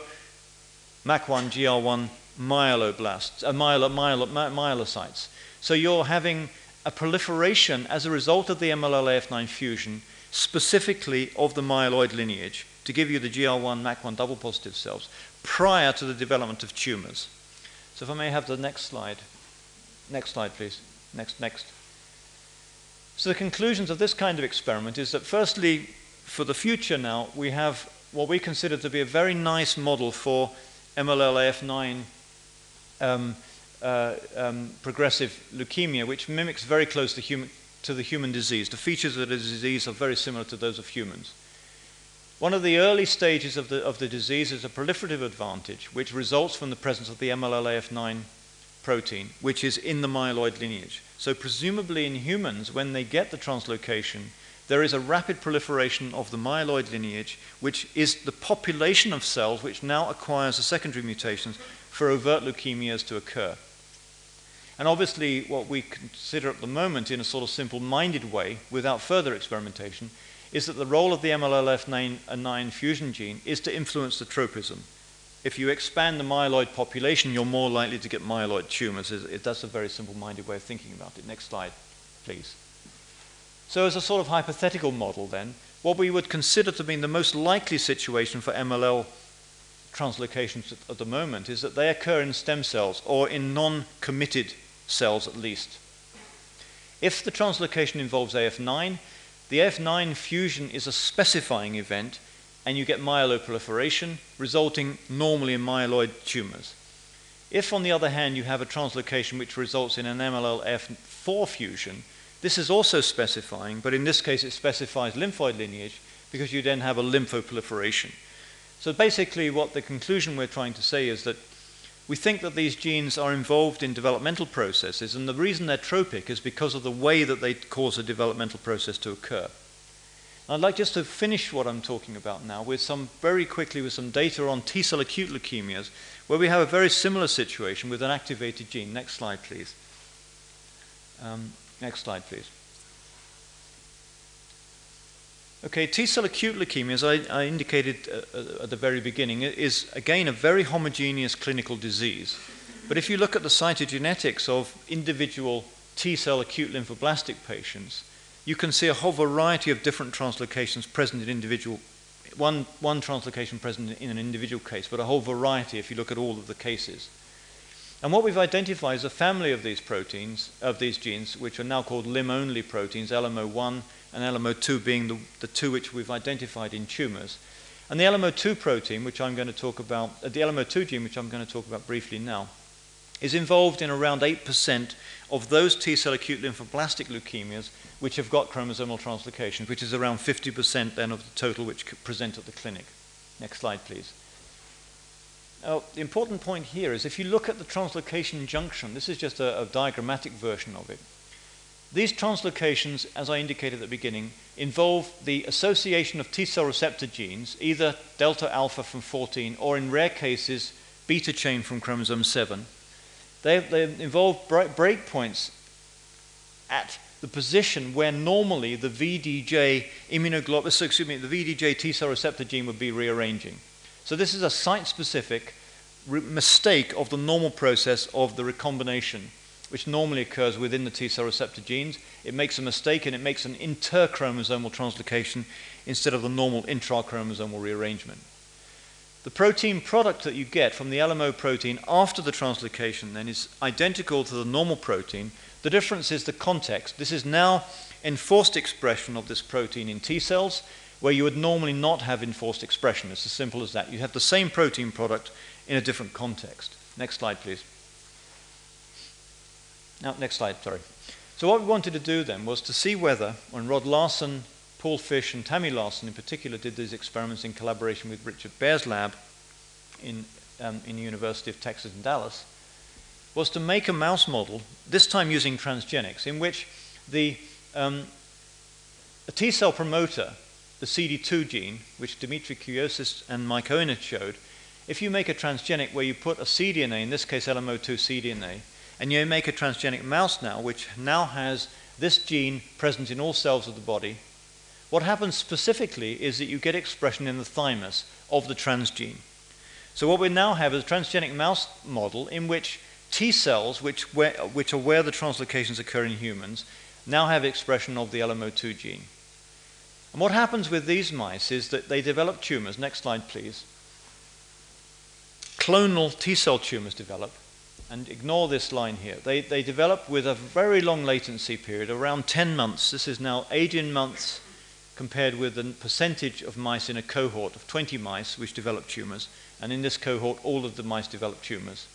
MAC1, GR1 myeloblasts, uh, myelo, myelo, my, myelocytes. So you're having a proliferation as a result of the MLL-AF9 fusion, specifically of the myeloid lineage, to give you the GR1, MAC1 double positive cells prior to the development of tumors. So if I may have the next slide. Next slide, please. Next, next. So the conclusions of this kind of experiment is that firstly, for the future now, we have what we consider to be a very nice model for MLL-AF9 um, uh, um, progressive leukemia, which mimics very close to, human, to the human disease. The features of the disease are very similar to those of humans. One of the early stages of the, of the disease is a proliferative advantage, which results from the presence of the MLL-AF9 protein, which is in the myeloid lineage. So, presumably in humans, when they get the translocation, there is a rapid proliferation of the myeloid lineage, which is the population of cells which now acquires the secondary mutations for overt leukemias to occur. And obviously, what we consider at the moment in a sort of simple minded way, without further experimentation, is that the role of the MLLF9 uh, fusion gene is to influence the tropism. If you expand the myeloid population, you're more likely to get myeloid tumors. That's a very simple minded way of thinking about it. Next slide, please. So, as a sort of hypothetical model, then, what we would consider to be the most likely situation for MLL translocations at, at the moment is that they occur in stem cells or in non committed cells at least. If the translocation involves AF9, the AF9 fusion is a specifying event and you get myeloproliferation, resulting normally in myeloid tumors. If, on the other hand, you have a translocation which results in an MLL-F4 fusion, this is also specifying, but in this case it specifies lymphoid lineage because you then have a lymphoproliferation. So basically, what the conclusion we're trying to say is that we think that these genes are involved in developmental processes, and the reason they're tropic is because of the way that they cause a developmental process to occur. I'd like just to finish what I'm talking about now with some very quickly with some data on T cell acute leukemias, where we have a very similar situation with an activated gene. Next slide, please. Um, next slide, please. Okay, T cell acute leukemia, as I, I indicated uh, uh, at the very beginning, is again a very homogeneous clinical disease. But if you look at the cytogenetics of individual T cell acute lymphoblastic patients, you can see a whole variety of different translocations present in individual, one, one translocation present in an individual case, but a whole variety if you look at all of the cases. And what we've identified is a family of these proteins, of these genes, which are now called limb-only proteins, LMO1 and LMO2 being the, the two which we've identified in tumors. And the LMO2 protein, which I'm going to talk about, uh, the LMO2 gene, which I'm going to talk about briefly now, is involved in around 8% of those T cell acute lymphoblastic leukemias which have got chromosomal translocations, which is around 50% then of the total which present at the clinic. Next slide, please. Now, the important point here is if you look at the translocation junction, this is just a, a diagrammatic version of it. These translocations, as I indicated at the beginning, involve the association of T cell receptor genes, either delta alpha from 14 or in rare cases, beta chain from chromosome 7. They, they involve breakpoints at the position where normally the VDJ immunoglobulin, excuse me, the VDJ T cell receptor gene would be rearranging. So this is a site-specific re- mistake of the normal process of the recombination, which normally occurs within the T cell receptor genes. It makes a mistake and it makes an interchromosomal translocation instead of the normal intrachromosomal rearrangement. The protein product that you get from the LMO protein after the translocation then is identical to the normal protein. The difference is the context. This is now enforced expression of this protein in T cells, where you would normally not have enforced expression. It's as simple as that. You have the same protein product in a different context. Next slide, please. Now, next slide, sorry. So, what we wanted to do then was to see whether, when Rod Larson Paul Fish and Tammy Larson, in particular, did these experiments in collaboration with Richard Baer's lab in, um, in the University of Texas in Dallas, was to make a mouse model, this time using transgenics, in which the um, T cell promoter, the CD2 gene, which Dimitri Kiosis and Mike Owen showed, if you make a transgenic where you put a cDNA, in this case LMO2 cDNA, and you make a transgenic mouse now, which now has this gene present in all cells of the body, what happens specifically is that you get expression in the thymus of the transgene. So what we now have is a transgenic mouse model in which T cells, which, where, which are where the translocations occur in humans, now have expression of the LMO2 gene. And what happens with these mice is that they develop tumors. Next slide, please. Clonal T cell tumors develop. And ignore this line here. They, they develop with a very long latency period, around 10 months. This is now 18 months compared with the percentage of mice in a cohort of 20 mice which develop tumors, and in this cohort, all of the mice develop tumors.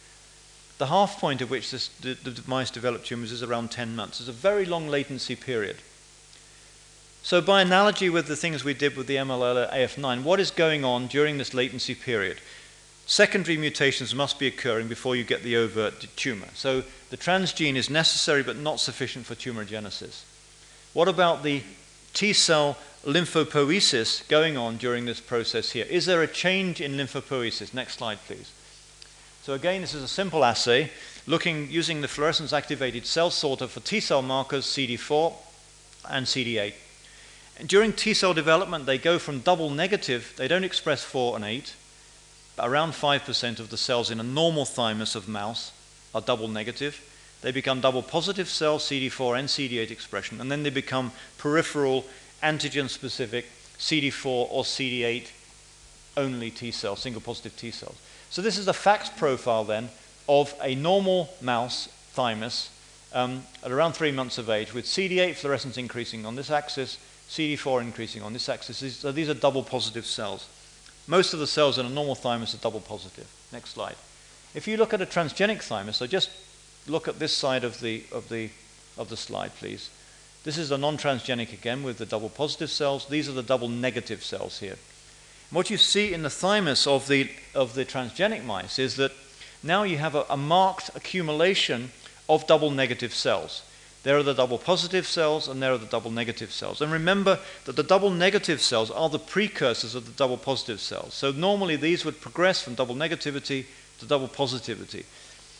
The half point of which this, the, the mice develop tumors is around 10 months. It's a very long latency period. So, by analogy with the things we did with the MLL AF9, what is going on during this latency period? Secondary mutations must be occurring before you get the overt tumor. So, the transgene is necessary but not sufficient for tumorigenesis. What about the T cell lymphopoiesis going on during this process here. Is there a change in lymphopoiesis? Next slide, please. So again, this is a simple assay looking using the fluorescence activated cell sorter for T cell markers CD4 and CD8. And during T cell development, they go from double negative, they don't express 4 and 8. Around 5% of the cells in a normal thymus of mouse are double negative. they become double positive cells, CD4 and CD8 expression, and then they become peripheral antigen specific CD4 or CD8 only T cells, single positive T cells. So this is the FACS profile then of a normal mouse thymus um, at around three months of age with CD8 fluorescence increasing on this axis, CD4 increasing on this axis. So these are double positive cells. Most of the cells in a normal thymus are double positive. Next slide. If you look at a transgenic thymus, so just look at this side of the, of the, of the slide, please. This is a non-transgenic again with the double positive cells. These are the double negative cells here. What you see in the thymus of the, of the transgenic mice is that now you have a, a marked accumulation of double negative cells. There are the double positive cells and there are the double negative cells. And remember that the double negative cells are the precursors of the double positive cells. So normally these would progress from double negativity to double positivity.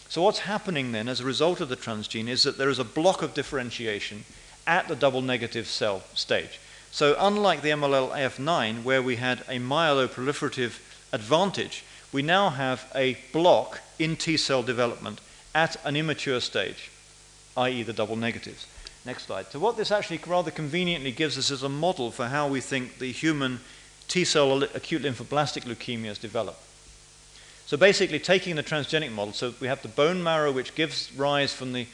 So what's happening then as a result of the transgene is that there is a block of differentiation at the double negative cell stage. So unlike the MLL-AF9 where we had a myeloproliferative advantage, we now have a block in T cell development at an immature stage, i.e. the double negatives. Next slide. So what this actually rather conveniently gives us is a model for how we think the human T cell acute lymphoblastic leukemias develop. So basically taking the transgenic model, so we have the bone marrow which gives rise from the,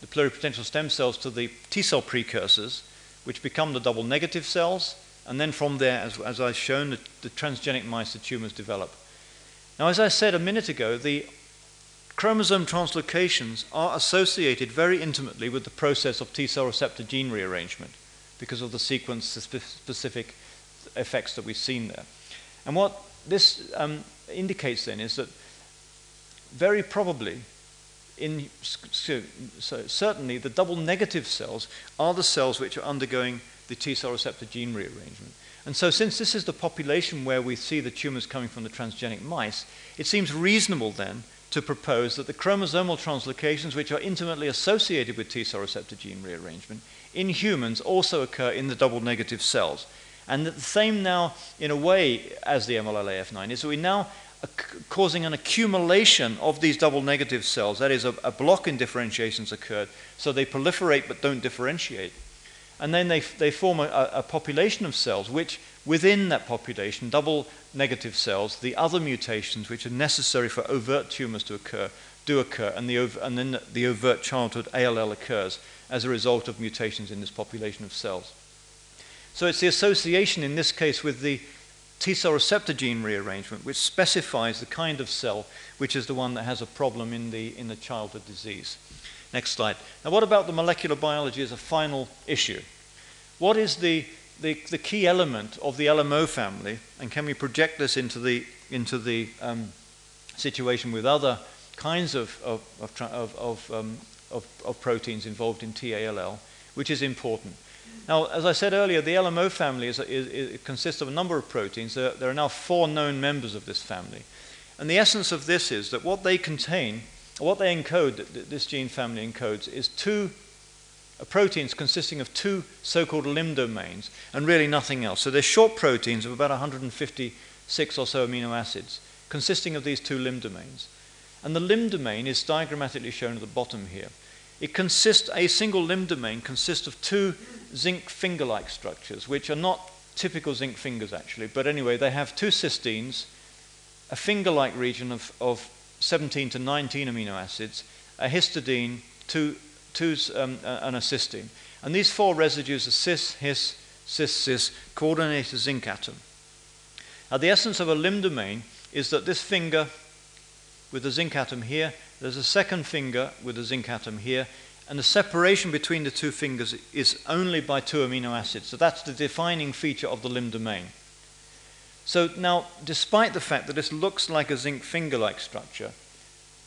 the pluripotential stem cells to the T cell precursors, which become the double negative cells, and then from there, as, as I've shown, the, the transgenic mice, the tumors develop. Now, as I said a minute ago, the Chromosome translocations are associated very intimately with the process of T cell receptor gene rearrangement because of the sequence specific effects that we've seen there. And what this um, indicates then is that very probably, in, so, so certainly, the double negative cells are the cells which are undergoing the T cell receptor gene rearrangement. And so, since this is the population where we see the tumors coming from the transgenic mice, it seems reasonable then to propose that the chromosomal translocations, which are intimately associated with T cell receptor gene rearrangement, in humans also occur in the double negative cells. And that the same now, in a way, as the MLLAF9 is, so we now causing an accumulation of these double negative cells. That is, a, a block in differentiations occurred, so they proliferate but don't differentiate. And then they, they form a, a population of cells which within that population, double negative cells, the other mutations which are necessary for overt tumors to occur do occur, and, the and then the overt childhood ALL occurs as a result of mutations in this population of cells. So it's the association in this case with the T cell receptor gene rearrangement which specifies the kind of cell which is the one that has a problem in the, in the childhood disease. Next slide. Now, what about the molecular biology as a final issue? What is the the, the key element of the LMO family, and can we project this into the, into the um, situation with other kinds of, of, of, of, um, of, of proteins involved in TALL, which is important. Now, as I said earlier, the LMO family is, is, is, consists of a number of proteins. There, there, are now four known members of this family. And the essence of this is that what they contain, what they encode, this gene family encodes, is two uh, proteins consisting of two so called limb domains and really nothing else. So they're short proteins of about 156 or so amino acids consisting of these two limb domains. And the limb domain is diagrammatically shown at the bottom here. It consists, a single limb domain consists of two zinc finger like structures, which are not typical zinc fingers actually, but anyway, they have two cysteines, a finger like region of, of 17 to 19 amino acids, a histidine, two two, um, and a cysteine. And these four residues are cis, his, cis, cis, coordinate a zinc atom. Now, the essence of a limb domain is that this finger with the zinc atom here, there's a second finger with a zinc atom here, and the separation between the two fingers is only by two amino acids. So that's the defining feature of the limb domain. So now, despite the fact that this looks like a zinc finger like structure,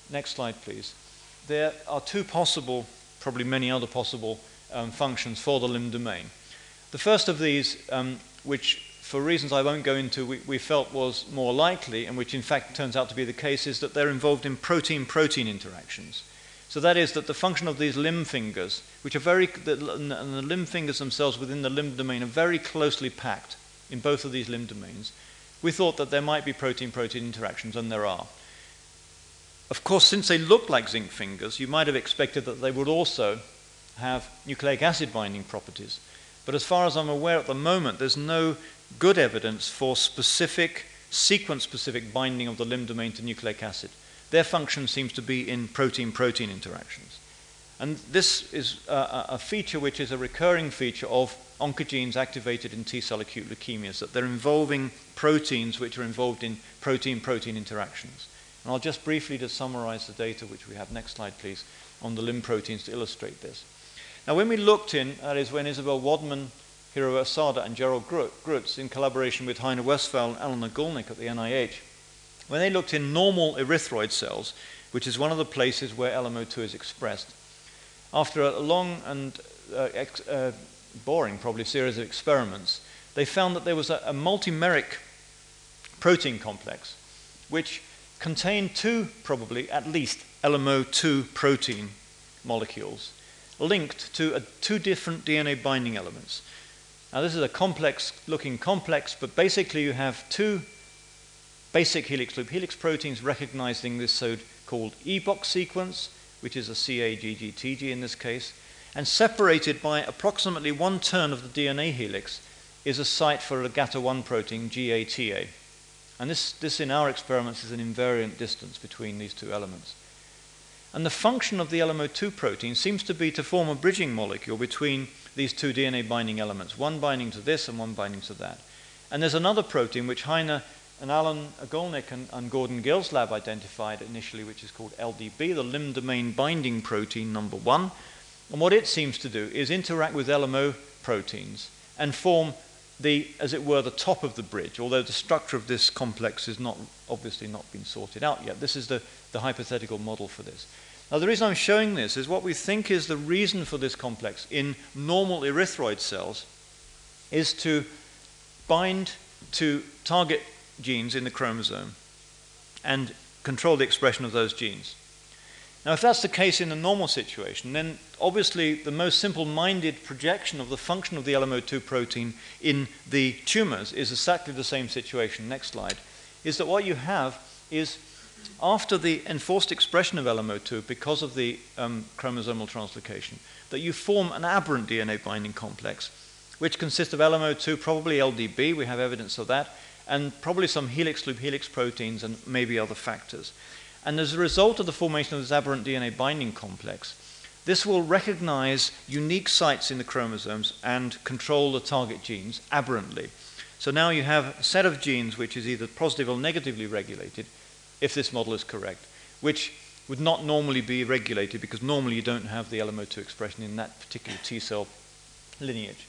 next slide please, there are two possible probably many other possible um, functions for the limb domain. The first of these, um, which for reasons I won't go into, we, we, felt was more likely, and which in fact turns out to be the case, is that they're involved in protein protein interactions. So that is that the function of these limb fingers, which are very, the, and the limb fingers themselves within the limb domain are very closely packed in both of these limb domains. We thought that there might be protein protein interactions, and there are. of course, since they look like zinc fingers, you might have expected that they would also have nucleic acid binding properties. But as far as I'm aware at the moment, there's no good evidence for specific, sequence specific binding of the limb domain to nucleic acid. Their function seems to be in protein protein interactions. And this is a, a, feature which is a recurring feature of oncogenes activated in T cell acute leukemias, that they're involving proteins which are involved in protein protein interactions. And I'll just briefly just summarize the data which we have. Next slide, please, on the limb proteins to illustrate this. Now, when we looked in, that is when Isabel Wadman, Hiro Asada, and Gerald Grutz, in collaboration with Heiner Westphal and Alan Nagulnik at the NIH, when they looked in normal erythroid cells, which is one of the places where LMO2 is expressed, after a long and uh, ex- uh, boring, probably, series of experiments, they found that there was a, a multimeric protein complex which contained two, probably at least, LMO2 protein molecules linked to a, two different DNA binding elements. Now, this is a complex looking complex, but basically, you have two basic helix loop helix proteins recognizing this so called EBOX sequence, which is a CAGGTG in this case, and separated by approximately one turn of the DNA helix is a site for a GATA1 protein, GATA. And this, this, in our experiments, is an invariant distance between these two elements. And the function of the LMO2 protein seems to be to form a bridging molecule between these two DNA binding elements, one binding to this and one binding to that. And there's another protein which Heine and Alan Agolnik and, and Gordon Gill's lab identified initially, which is called LDB, the limb domain binding protein number one. And what it seems to do is interact with LMO proteins and form the, as it were, the top of the bridge, although the structure of this complex has not obviously not been sorted out yet. This is the, the hypothetical model for this. Now, the reason I'm showing this is what we think is the reason for this complex in normal erythroid cells is to bind to target genes in the chromosome and control the expression of those genes. Now, if that's the case in a normal situation, then obviously the most simple minded projection of the function of the LMO2 protein in the tumors is exactly the same situation. Next slide. Is that what you have is after the enforced expression of LMO2 because of the um, chromosomal translocation, that you form an aberrant DNA binding complex, which consists of LMO2, probably LDB, we have evidence of that, and probably some helix loop helix proteins and maybe other factors. And as a result of the formation of this aberrant DNA binding complex, this will recognize unique sites in the chromosomes and control the target genes aberrantly. So now you have a set of genes which is either positive or negatively regulated, if this model is correct, which would not normally be regulated because normally you don't have the LMO2 expression in that particular T cell lineage.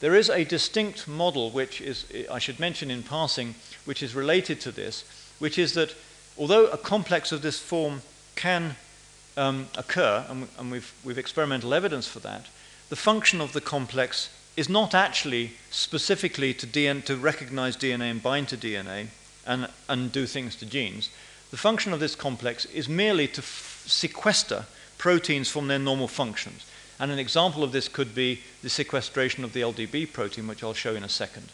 There is a distinct model, which is, I should mention in passing, which is related to this, which is that although a complex of this form can um, occur, and, and we've, we've experimental evidence for that, the function of the complex is not actually specifically to, to recognize DNA and bind to DNA and, and do things to genes. The function of this complex is merely to sequester proteins from their normal functions. And an example of this could be the sequestration of the LDB protein, which I'll show in a second.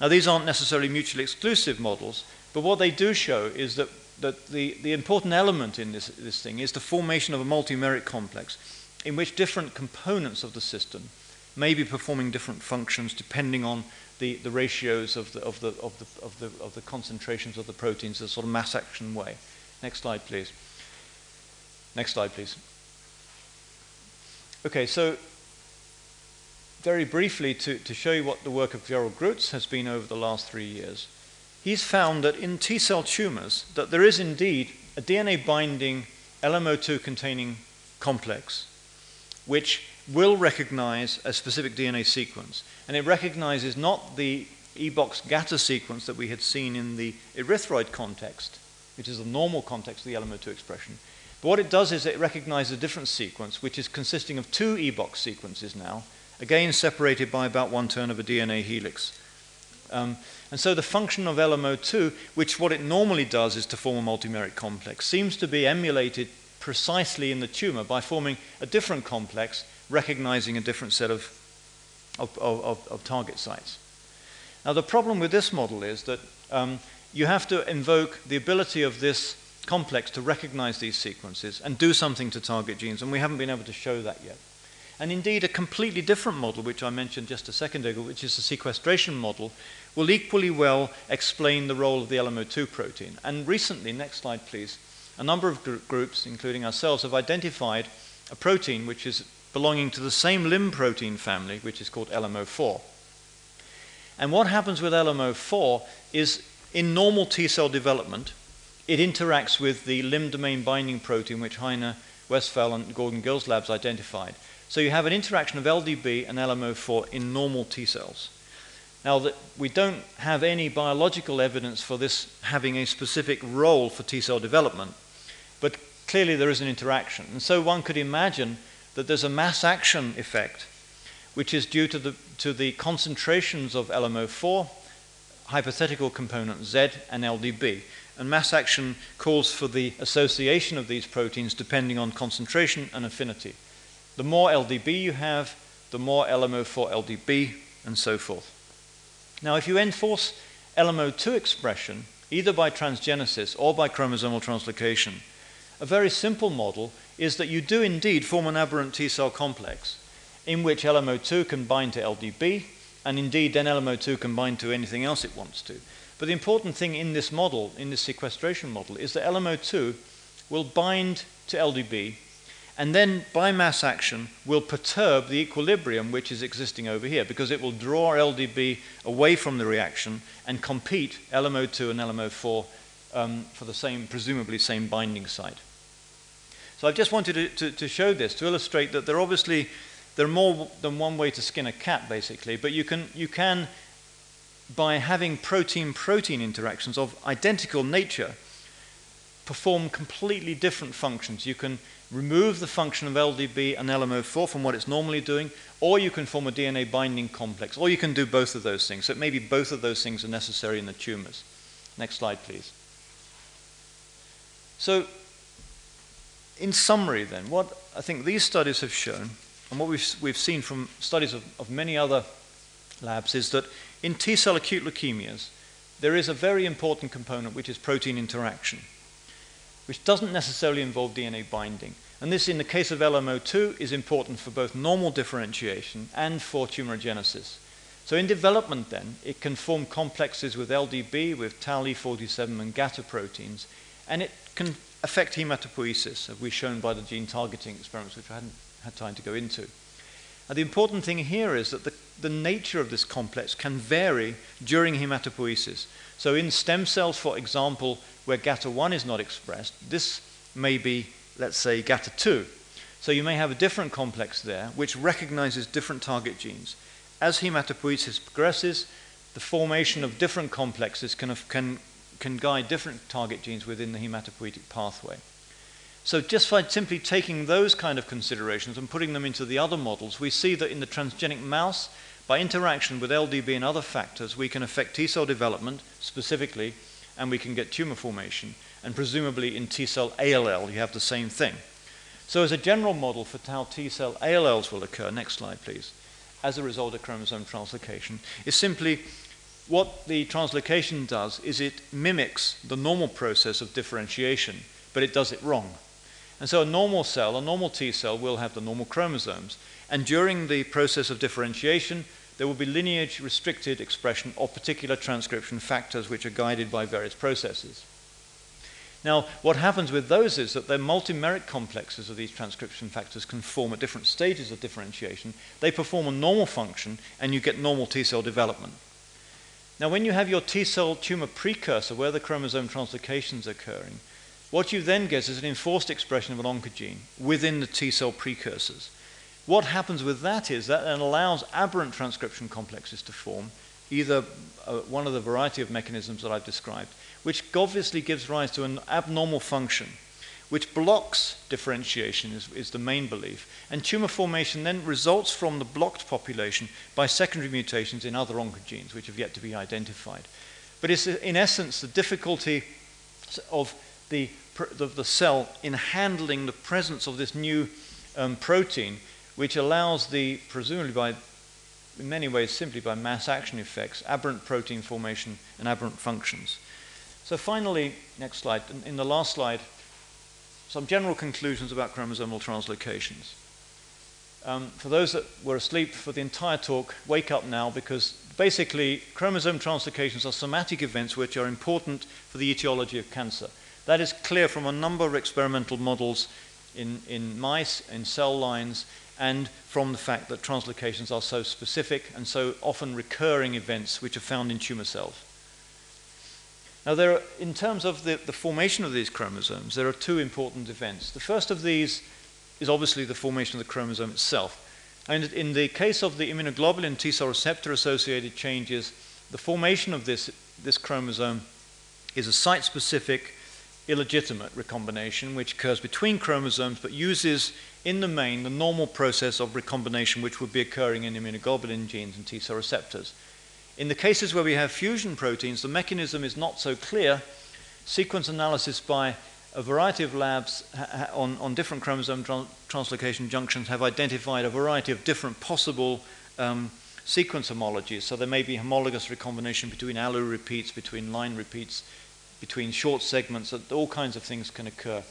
Now, these aren't necessarily mutually exclusive models, but what they do show is that that the, the important element in this, this thing is the formation of a multimeric complex in which different components of the system may be performing different functions depending on the, the ratios of the, of, the, of, the, of, the, of the concentrations of the proteins in a sort of mass action way. Next slide, please. Next slide, please. Okay, so very briefly to, to show you what the work of Gerald Grutz has been over the last three years he's found that in T cell tumors that there is indeed a DNA binding LMO2 containing complex which will recognize a specific DNA sequence. And it recognizes not the EBOX GATA sequence that we had seen in the erythroid context, which is the normal context of the LMO2 expression. But what it does is it recognizes a different sequence, which is consisting of two EBOX sequences now, again separated by about one turn of a DNA helix. Um, and so the function of LMO2, which what it normally does is to form a multimeric complex, seems to be emulated precisely in the tumor by forming a different complex, recognizing a different set of, of, of, of target sites. Now, the problem with this model is that um, you have to invoke the ability of this complex to recognize these sequences and do something to target genes, and we haven't been able to show that yet. And indeed, a completely different model, which I mentioned just a second ago, which is the sequestration model, will equally well explain the role of the LMO2 protein. And recently, next slide please, a number of gr- groups, including ourselves, have identified a protein which is belonging to the same limb protein family, which is called LMO4. And what happens with LMO4 is in normal T cell development, it interacts with the limb domain binding protein, which Heine, Westphal, and Gordon Gill's labs identified. So you have an interaction of LDB and LMO4 in normal T cells. Now, that we don't have any biological evidence for this having a specific role for T cell development, but clearly there is an interaction. And so one could imagine that there's a mass action effect, which is due to the, to the concentrations of LMO4, hypothetical component Z, and LDB. And mass action calls for the association of these proteins depending on concentration and affinity. The more LDB you have, the more LMO4 LDB, and so forth. Now, if you enforce LMO2 expression, either by transgenesis or by chromosomal translocation, a very simple model is that you do indeed form an aberrant T cell complex in which LMO2 can bind to LDB, and indeed then LMO2 can bind to anything else it wants to. But the important thing in this model, in this sequestration model, is that LMO2 will bind to LDB and then by mass action will perturb the equilibrium which is existing over here because it will draw LDB away from the reaction and compete LMO2 and LMO4 um, for the same, presumably same binding site. So I've just wanted to, to, to, show this to illustrate that there obviously there are more than one way to skin a cat, basically, but you can, you can by having protein-protein interactions of identical nature, perform completely different functions. You can remove the function of LDB and LMO4 from what it's normally doing, or you can form a DNA binding complex, or you can do both of those things. So maybe both of those things are necessary in the tumors. Next slide, please. So, in summary, then, what I think these studies have shown, and what we've, we've seen from studies of, of many other labs, is that in T cell acute leukemias, there is a very important component which is protein interaction which doesn't necessarily involve DNA binding. And this, in the case of LMO2, is important for both normal differentiation and for tumorigenesis. So in development then, it can form complexes with LDB, with TAL E47 and GATA proteins, and it can affect hematopoiesis, as we've shown by the gene targeting experiments, which I hadn't had time to go into. Now, the important thing here is that the, the nature of this complex can vary during hematopoiesis. So in stem cells, for example, where GATA1 is not expressed, this may be, let's say, GATA2. So you may have a different complex there which recognizes different target genes. As hematopoiesis progresses, the formation of different complexes can, can, can guide different target genes within the hematopoietic pathway. So just by simply taking those kind of considerations and putting them into the other models, we see that in the transgenic mouse, by interaction with LDB and other factors, we can affect T cell development specifically and we can get tumor formation. And presumably in T cell ALL, you have the same thing. So, as a general model for how T cell ALLs will occur, next slide, please, as a result of chromosome translocation, is simply what the translocation does is it mimics the normal process of differentiation, but it does it wrong. And so, a normal cell, a normal T cell, will have the normal chromosomes. And during the process of differentiation, there will be lineage restricted expression of particular transcription factors which are guided by various processes. Now, what happens with those is that the multimeric complexes of these transcription factors can form at different stages of differentiation. They perform a normal function, and you get normal T cell development. Now, when you have your T cell tumor precursor where the chromosome translocation is occurring, what you then get is an enforced expression of an oncogene within the T cell precursors. What happens with that is that it allows aberrant transcription complexes to form, either uh, one of the variety of mechanisms that I've described, which obviously gives rise to an abnormal function, which blocks differentiation, is, is the main belief. And tumor formation then results from the blocked population by secondary mutations in other oncogenes, which have yet to be identified. But it's in essence the difficulty of the, of the cell in handling the presence of this new um, protein which allows the, presumably by, in many ways simply by mass action effects, aberrant protein formation and aberrant functions. So finally, next slide, in, in the last slide, some general conclusions about chromosomal translocations. Um, for those that were asleep for the entire talk, wake up now because basically chromosome translocations are somatic events which are important for the etiology of cancer. That is clear from a number of experimental models in, in mice, in cell lines, and from the fact that translocations are so specific and so often recurring events which are found in tumor cells. Now, are, in terms of the, the formation of these chromosomes, there are two important events. The first of these is obviously the formation of the chromosome itself. And in the case of the immunoglobulin T cell receptor associated changes, the formation of this, this chromosome is a site specific illegitimate recombination which occurs between chromosomes but uses in the main the normal process of recombination which would be occurring in immunoglobulin genes and T cell receptors. In the cases where we have fusion proteins, the mechanism is not so clear. Sequence analysis by a variety of labs on, on different chromosome translocation junctions have identified a variety of different possible um, sequence homologies. So there may be homologous recombination between allele repeats, between line repeats, between short segments, all kinds of things can occur.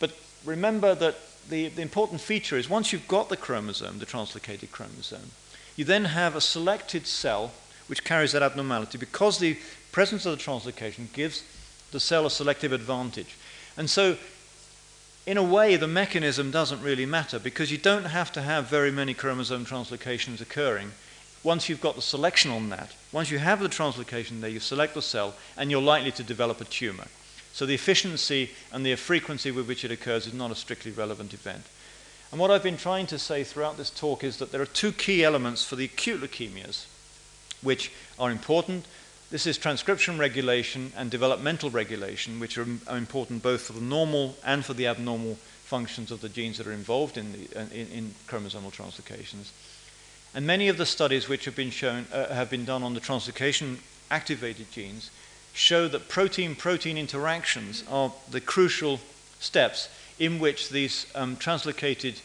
But remember that the, the important feature is once you've got the chromosome, the translocated chromosome, you then have a selected cell which carries that abnormality because the presence of the translocation gives the cell a selective advantage. And so, in a way, the mechanism doesn't really matter because you don't have to have very many chromosome translocations occurring. Once you've got the selection on that, once you have the translocation there, you select the cell and you're likely to develop a tumor. So the efficiency and the frequency with which it occurs is not a strictly relevant event. And what I've been trying to say throughout this talk is that there are two key elements for the acute leukemias which are important. This is transcription regulation and developmental regulation, which are, are important both for the normal and for the abnormal functions of the genes that are involved in, the, in, in chromosomal translocations. And many of the studies which have been shown uh, have been done on the translocation activated genes show that protein protein interactions are the crucial steps in which these um, translocated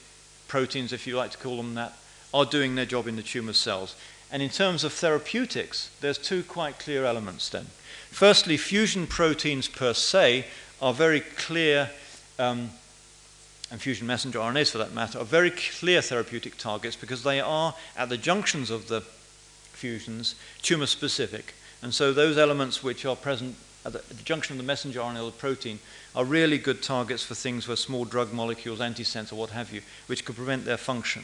proteins, if you like to call them that, are doing their job in the tumor cells. And in terms of therapeutics, there's two quite clear elements then. Firstly, fusion proteins per se are very clear, um, and fusion messenger RNAs for that matter, are very clear therapeutic targets because they are at the junctions of the fusions tumor specific. And so those elements which are present at the, at the junction of the messenger RNA or the protein are really good targets for things where small drug molecules, antisense, or what have you, which could prevent their function.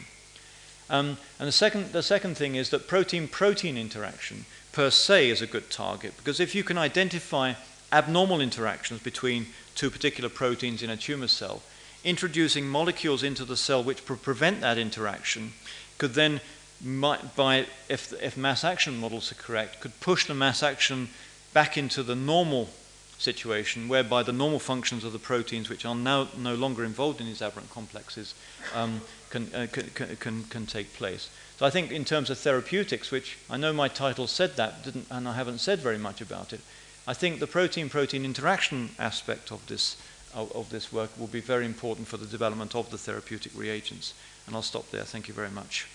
Um, and the second, the second thing is that protein protein interaction per se is a good target because if you can identify abnormal interactions between two particular proteins in a tumor cell, introducing molecules into the cell which prevent that interaction could then, by, if, if mass action models are correct, could push the mass action back into the normal situation whereby the normal functions of the proteins which are now no longer involved in these aberrant complexes um, can, uh, can, can, can take place. So I think in terms of therapeutics, which I know my title said that, didn't, and I haven't said very much about it, I think the protein-protein interaction aspect of this, of, of this work will be very important for the development of the therapeutic reagents. And I'll stop there. Thank you very much.